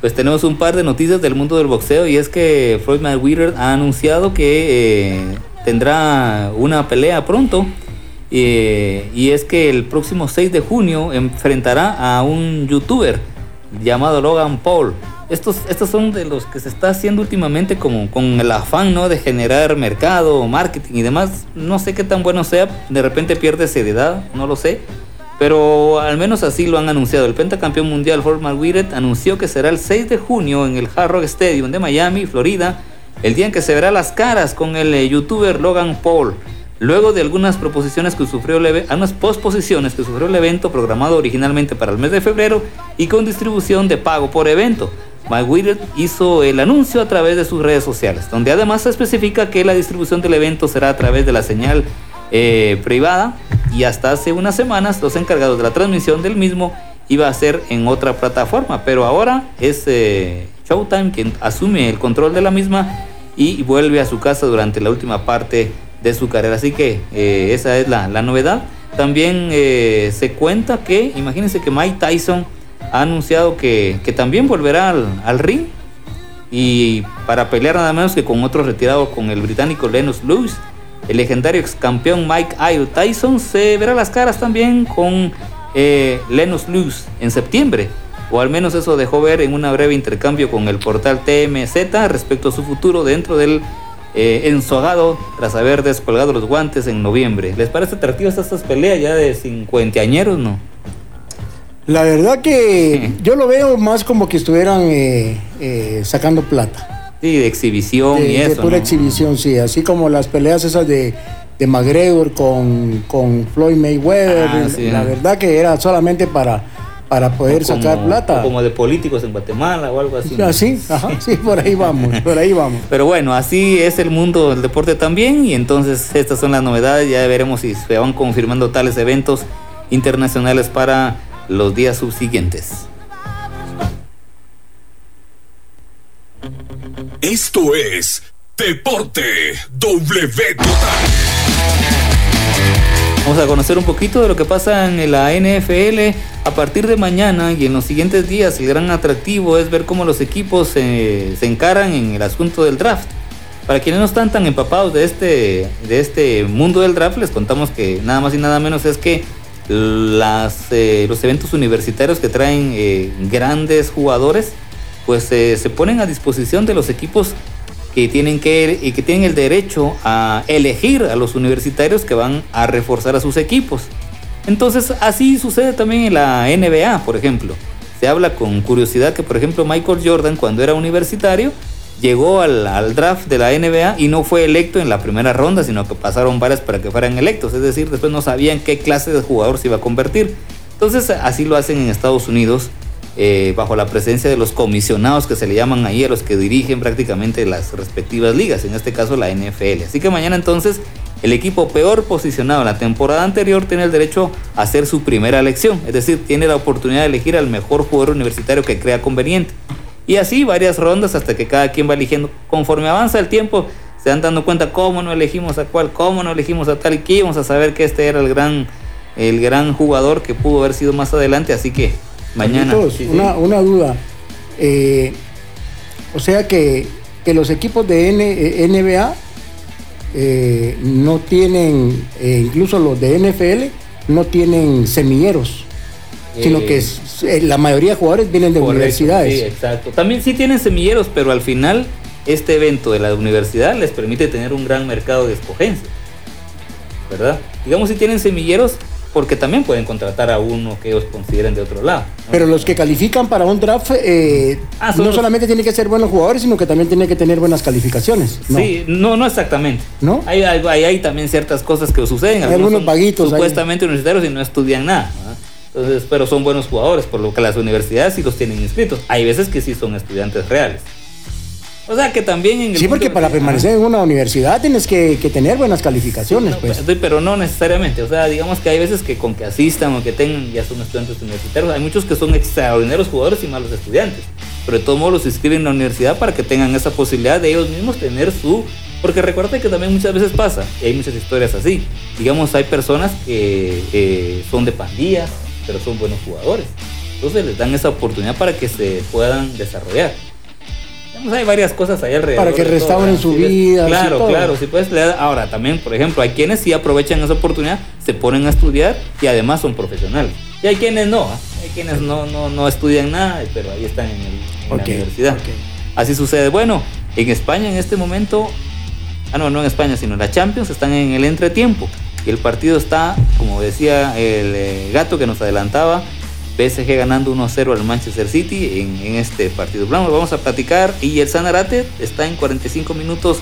Pues tenemos un par de noticias del mundo del boxeo y es que Floyd Mayweather ha anunciado que eh, tendrá una pelea pronto eh, y es que el próximo 6 de junio enfrentará a un youtuber llamado Logan Paul. Estos, estos son de los que se está haciendo últimamente como con el afán ¿no? de generar mercado, marketing y demás. No sé qué tan bueno sea, de repente pierde seriedad, no lo sé. Pero al menos así lo han anunciado. El pentacampeón mundial Ford Mayweather anunció que será el 6 de junio en el Hard Rock Stadium de Miami, Florida, el día en que se verá las caras con el eh, youtuber Logan Paul. Luego de algunas proposiciones que sufrió el posposiciones que sufrió el evento programado originalmente para el mes de febrero y con distribución de pago por evento. Mayweather hizo el anuncio a través de sus redes sociales, donde además se especifica que la distribución del evento será a través de la señal eh, privada y hasta hace unas semanas los encargados de la transmisión del mismo iba a ser en otra plataforma, pero ahora es eh, Showtime quien asume el control de la misma y vuelve a su casa durante la última parte de su carrera. Así que eh, esa es la, la novedad. También eh, se cuenta que, imagínense que Mike Tyson ha anunciado que, que también volverá al, al ring y para pelear nada menos que con otro retirado, con el británico Lennox Lewis. El legendario ex campeón Mike Io Tyson se verá las caras también con eh, Lennox Lewis en septiembre. O al menos eso dejó ver en una breve intercambio con el portal TMZ respecto a su futuro dentro del eh, ensogado tras haber descolgado los guantes en noviembre. ¿Les parece atractivas estas peleas ya de 50 añeros, no? La verdad que yo lo veo más como que estuvieran eh, eh, sacando plata. Sí, de exhibición de, y de eso. pura ¿no? exhibición, sí. Así como las peleas esas de, de McGregor con, con Floyd Mayweather. Ah, sí, la verdad que era solamente para, para poder como- sacar plata. Como de políticos en Guatemala o algo así. ¿no? Así, ajá, sí, por ahí vamos, por ahí vamos. Pero bueno, así es el mundo del deporte también y entonces estas son las novedades, ya veremos si se van confirmando tales eventos internacionales para los días subsiguientes. Esto es Deporte W Total. Vamos a conocer un poquito de lo que pasa en la NFL a partir de mañana y en los siguientes días. El gran atractivo es ver cómo los equipos eh, se encaran en el asunto del draft. Para quienes no están tan empapados de este, de este mundo del draft, les contamos que nada más y nada menos es que las, eh, los eventos universitarios que traen eh, grandes jugadores, pues eh, se ponen a disposición de los equipos que tienen que y que tienen el derecho a elegir a los universitarios que van a reforzar a sus equipos. Entonces, así sucede también en la NBA, por ejemplo. Se habla con curiosidad que, por ejemplo, Michael Jordan, cuando era universitario, llegó al, al draft de la NBA y no fue electo en la primera ronda, sino que pasaron varias para que fueran electos. Es decir, después no sabían qué clase de jugador se iba a convertir. Entonces, así lo hacen en Estados Unidos eh, bajo la presencia de los comisionados que se le llaman ahí a los que dirigen prácticamente las respectivas ligas, en este caso la NFL. Así que mañana entonces el equipo peor posicionado en la temporada anterior tiene el derecho a hacer su primera elección, es decir, tiene la oportunidad de elegir al mejor jugador universitario que crea conveniente. Y así varias rondas hasta que cada quien va eligiendo. Conforme avanza el tiempo, se van dando cuenta cómo no elegimos a cuál, cómo no elegimos a tal y que íbamos a saber que este era el gran, el gran jugador que pudo haber sido más adelante. Así que mañana. Carlitos, sí, sí. Una, una duda. Eh, o sea que, que los equipos de N- eh, NBA eh, no tienen, eh, incluso los de NFL, no tienen semilleros, sino que es- eh, la mayoría de jugadores vienen de Correcto, universidades. Sí, exacto. También sí tienen semilleros, pero al final este evento de la universidad les permite tener un gran mercado de escogencia. ¿Verdad? Digamos si tienen semilleros, porque también pueden contratar a uno que ellos consideren de otro lado. ¿no? Pero los que califican para un draft eh, Ah, no los- solamente tienen que ser buenos jugadores, sino que también tienen que tener buenas calificaciones. ¿no? Sí, no, no exactamente. ¿No? Hay, hay, hay- también ciertas cosas que suceden. Hay algunos vaguitos ahí. Supuestamente universitarios y no estudian nada. ¿verdad? Entonces, pero son buenos jugadores, por lo que las universidades sí los tienen inscritos. Hay veces que sí son estudiantes reales. O sea que también en el Sí, porque para permanecer en una universidad tienes que, tener buenas calificaciones, pues. Pero no necesariamente. O sea, digamos que hay veces que con que asistan o que tengan, ya son estudiantes universitarios. Hay muchos que son extraordinarios jugadores y malos estudiantes. Pero de todos modos los inscriben en la universidad para que tengan esa posibilidad de ellos mismos tener su. Porque recuerda que también muchas veces pasa, y hay muchas historias así. Digamos, hay personas que eh, son de pandillas, pero son buenos jugadores. Entonces les dan esa oportunidad para que se puedan desarrollar hay varias cosas ahí alrededor. Para que restauren su vida. Claro, claro. Si puedes leer. Ahora, también, por ejemplo, hay quienes sí aprovechan esa oportunidad, se ponen a estudiar y además son profesionales. Y hay quienes no, ¿ah? hay quienes no, no, no estudian nada, pero ahí están en, la universidad. Así sucede. Bueno, en España en este momento, ah, no, no en España, sino en la Champions, están en el entretiempo. Y el partido está, como decía el eh, gato que nos adelantaba, PSG ganando 1-0 al Manchester City en, este partido. vamos a platicar y el Sanarate está en 45 minutos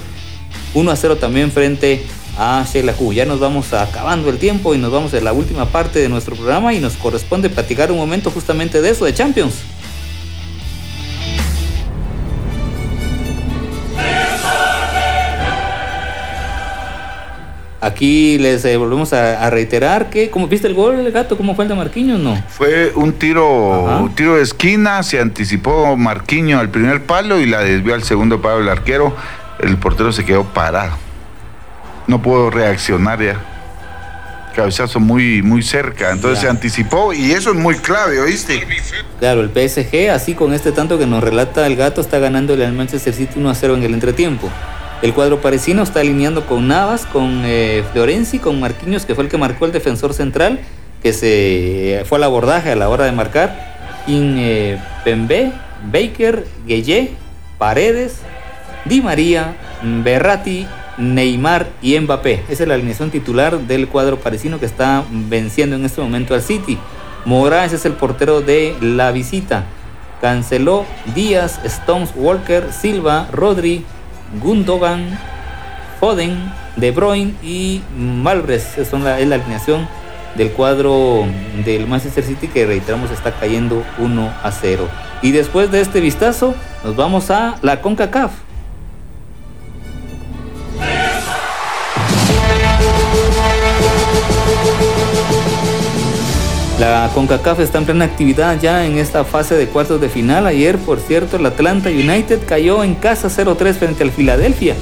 1-0 también frente a Sheila Ya nos vamos acabando el tiempo y nos vamos a la última parte de nuestro programa y nos corresponde platicar un momento justamente de eso, de Champions. Aquí les eh, volvemos a, reiterar que, ¿cómo viste el gol, el gato? ¿Cómo fue el de Marquinhos? No. Fue un tiro, tiro de esquina, se anticipó Marquinhos al primer palo y la desvió al segundo palo el arquero. El portero se quedó parado. No pudo reaccionar ya. Cabezazo muy, muy cerca. Entonces se anticipó y eso es muy clave, ¿oíste? Claro, el PSG, así con este tanto que nos relata el gato, está ganándole al Manchester City 1 a 0 en el entretiempo. El cuadro parisino está alineando con Navas, con eh, Florenzi, con Marquinhos, que fue el que marcó el defensor central, que se fue al abordaje a la hora de marcar. In eh, Pembe, Baker, Gueye, Paredes, Di María, Berratti, Neymar y Mbappé. Esa es la alineación titular del cuadro parisino que está venciendo en este momento al City. Moraes es el portero de la visita. Canceló Díaz, Stones, Walker, Silva, Rodri, Gundogan, Foden, De Bruyne y Malbres. es la alineación del cuadro del Manchester City que reiteramos está cayendo 1 a 0. Y después de este vistazo nos vamos a la CONCACAF. La CONCACAF está en plena actividad ya en esta fase de cuartos de final. Ayer, por cierto, el Atlanta United cayó en casa 0-3 frente al Filadelfia.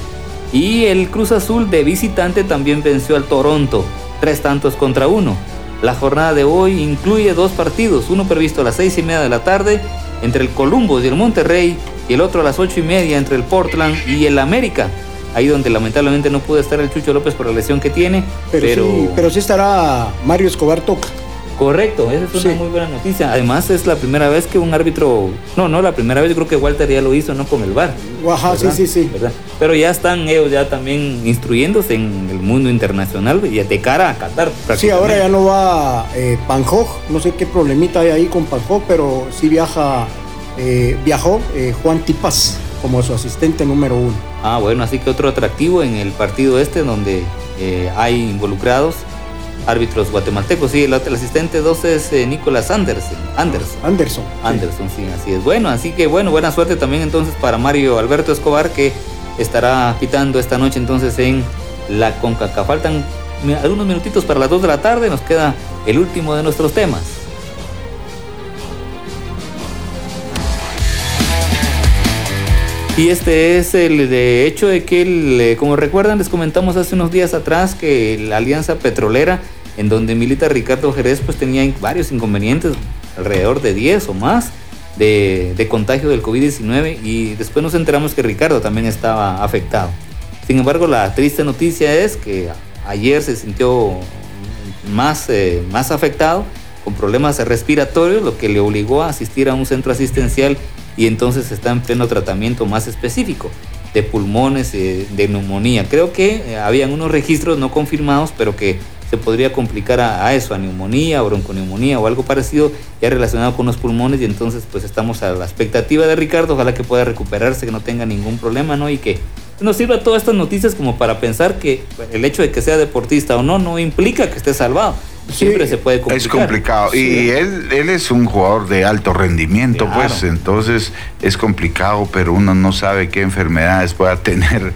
Y el Cruz Azul de visitante también venció al Toronto, tres tantos contra uno. La jornada de hoy incluye dos partidos, uno previsto a las seis y media de la tarde entre el Columbus y el Monterrey y el otro a las ocho y media entre el Portland y el América. Ahí donde lamentablemente no pudo estar el Chucho López por la lesión que tiene. Pero, Sí, pero sí estará Mario Escobar Toca. Correcto, esa es una muy buena noticia. Además es la primera vez que un árbitro, no, no la primera vez, yo creo que Walter ya lo hizo, no con el VAR. Ajá, sí, sí, sí. Pero ya están ellos ya también instruyéndose en el mundo internacional y de cara a Qatar. Sí, ahora ya no va eh, Panjoj, no sé qué problemita hay ahí con Panjoj, pero sí viaja, eh, viajó eh, Juan Tipas como su asistente número uno. Ah, bueno, así que otro atractivo en el partido este donde eh, hay involucrados árbitros guatemaltecos. Sí, el, asistente 12 es eh, Nicolás Anderson. Anderson. Anderson. Anderson, sí. así es. Bueno, así que bueno, buena suerte también entonces para Mario Alberto Escobar que estará pitando esta noche entonces en la CONCACA. Faltan algunos minutitos para las 2 de la tarde, nos queda el último de nuestros temas. Y este es el de hecho de que, como recuerdan, les comentamos hace unos días atrás que la Alianza Petrolera en donde milita Ricardo Jerez, pues tenía varios inconvenientes, alrededor de 10 o más, de, contagio del COVID-19 y después nos enteramos que Ricardo también estaba afectado. Sin embargo, la triste noticia es que ayer se sintió más, eh, más afectado, con problemas respiratorios, lo que le obligó a asistir a un centro asistencial y entonces está en pleno tratamiento más específico de pulmones, eh, de neumonía. Creo que eh, habían unos registros no confirmados, pero que se podría complicar a, eso, a neumonía, o bronconeumonía o algo parecido ya relacionado con los pulmones y entonces pues estamos a la expectativa de Ricardo, ojalá que pueda recuperarse, que no tenga ningún problema, ¿no? Y que nos sirva todas estas noticias como para pensar que el hecho de que sea deportista o no no implica que esté salvado. siempre se puede complicar. Es complicado. Y él, él es un jugador de alto rendimiento, pues entonces es complicado, pero uno no sabe qué enfermedades pueda tener.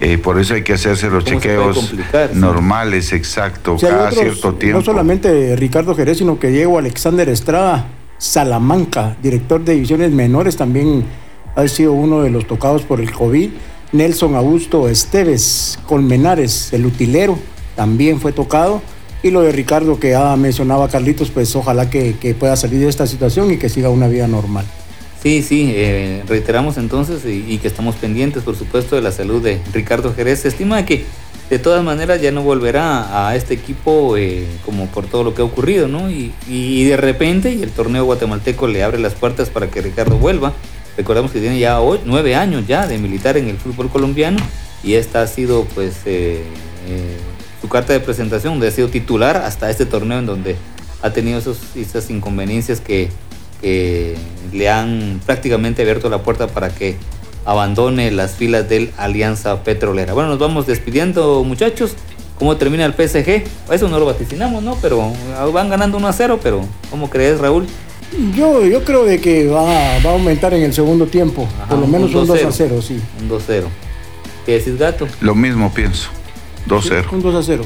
Eh, por eso hay que hacerse los chequeos normales, exacto, cada cierto tiempo. No solamente Ricardo Jerez, sino que Diego Alexander Estrada, Salamanca, director de divisiones menores, también ha sido uno de los tocados por el COVID. Nelson Augusto Esteves Colmenares, el utilero, también fue tocado. Y lo de Ricardo que ya mencionaba Carlitos, pues ojalá que, pueda salir de esta situación y que siga una vida normal. Sí, sí, eh, reiteramos entonces y, que estamos pendientes, por supuesto, de la salud de Ricardo Jerez. Se estima que de todas maneras ya no volverá a este equipo eh, como por todo lo que ha ocurrido, ¿no? Y, y, de repente, y el torneo guatemalteco le abre las puertas para que Ricardo vuelva. Recordemos que tiene ya nueve años ya de militar en el fútbol colombiano y esta ha sido pues eh, su carta de presentación, donde ha sido titular hasta este torneo en donde ha tenido esos, esas inconveniencias que, le han prácticamente abierto la puerta para que abandone las filas del Alianza Petrolera. Bueno, nos vamos despidiendo muchachos. ¿Cómo termina el PSG? Eso no lo vaticinamos, ¿no? Pero van ganando 1 a 0, pero ¿cómo crees, Raúl? Yo, yo creo de que va, va a aumentar en el segundo tiempo, por lo menos un 2 a 0, sí. Un 2 a 0. ¿Qué decís, Gato? Lo mismo pienso. 2-0. Un 2 a 0.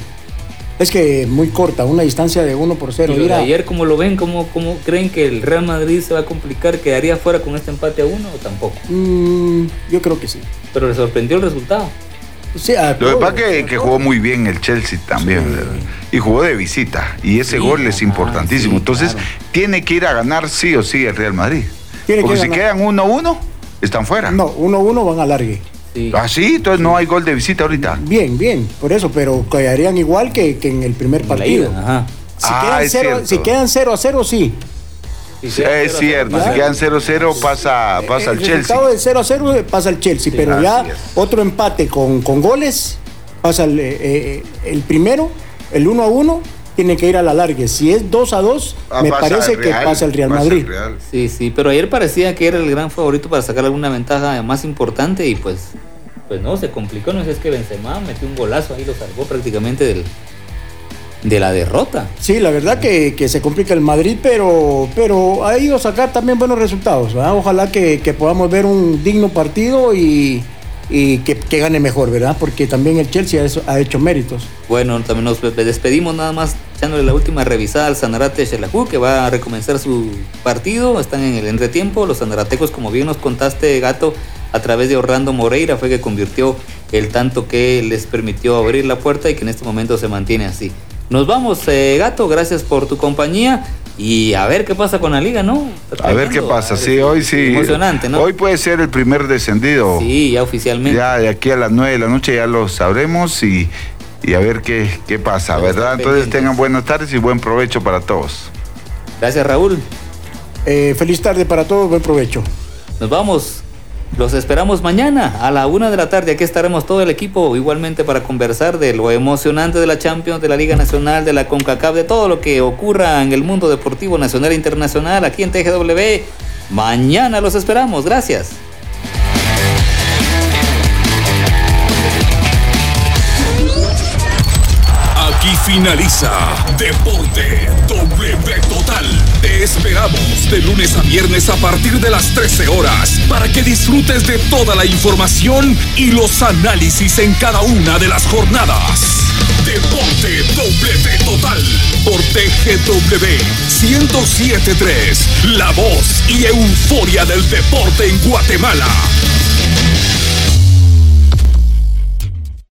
Es que muy corta, una distancia de 1 por 0. ¿Y ayer cómo lo ven? ¿Cómo, ¿Cómo creen que el Real Madrid se va a complicar? ¿Quedaría fuera con este empate a 1 o tampoco? Mm, yo creo que sí. Pero le sorprendió el resultado. Sí, lo que pasa es que, jugó muy bien el Chelsea también. Y jugó de visita. Y ese gol es importantísimo. Entonces, tiene que ir a ganar sí o sí el Real Madrid. Porque si quedan 1-1, están fuera. No, 1-1 van a largue. ¿Ah, sí? Entonces no hay gol de visita ahorita. Bien, bien, por eso, pero quedarían igual que, en el primer partido. Si, ah, quedan cero, si quedan 0 a 0, sí. es cierto, si quedan 0-0 pasa, pasa el, Chelsea. El resultado de 0 0 pasa el Chelsea, pero ya otro empate con, con goles pasa el, eh, eh, el primero, el 1 a 1 tiene que ir a la larga. Si es 2 a 2, ah, me parece que pasa el Real Madrid. Sí, sí, pero ayer parecía que era el gran favorito para sacar alguna ventaja más importante y pues pues no, se complicó, no sé, es que Benzema metió un golazo ahí, lo salvó prácticamente del, de la derrota. Sí, la verdad que, se complica el Madrid, pero, pero ha ido a sacar también buenos resultados. Ojalá que, que podamos ver un digno partido y, y que, gane mejor, ¿verdad? Porque también el Chelsea ha, hecho méritos. Bueno, también nos despedimos nada más echándole la última revisada al Sanarate Shelahu, que va a recomenzar su partido. Están en el entretiempo. Los sanaratecos, como bien nos contaste, Gato, a través de Orlando Moreira fue que convirtió el tanto que les permitió abrir la puerta y que en este momento se mantiene así. Nos vamos, eh, Gato, gracias por tu compañía. Y a ver qué pasa con la liga, ¿no? a ver qué pasa, sí, hoy sí. Emocionante, ¿no? Hoy puede ser el primer descendido. Sí, ya oficialmente. Ya de aquí a las 9 de la noche ya lo sabremos y, a ver qué, qué pasa, ¿verdad? Entonces tengan buenas tardes y buen provecho para todos. Gracias, Raúl. Eh, feliz tarde para todos, buen provecho. Nos vamos. Los esperamos mañana a la una de la tarde. Aquí estaremos todo el equipo igualmente para conversar de lo emocionante de la Champions, de la Liga Nacional, de la CONCACAF, de todo lo que ocurra en el mundo deportivo nacional e internacional aquí en TGW. Mañana los esperamos. Gracias. Aquí finaliza Deporte W Total. Te esperamos de lunes a viernes a partir de las 13 horas para que disfrutes de toda la información y los análisis en cada una de las jornadas. Deporte W Total por TGW 1073. La voz y euforia del deporte en Guatemala.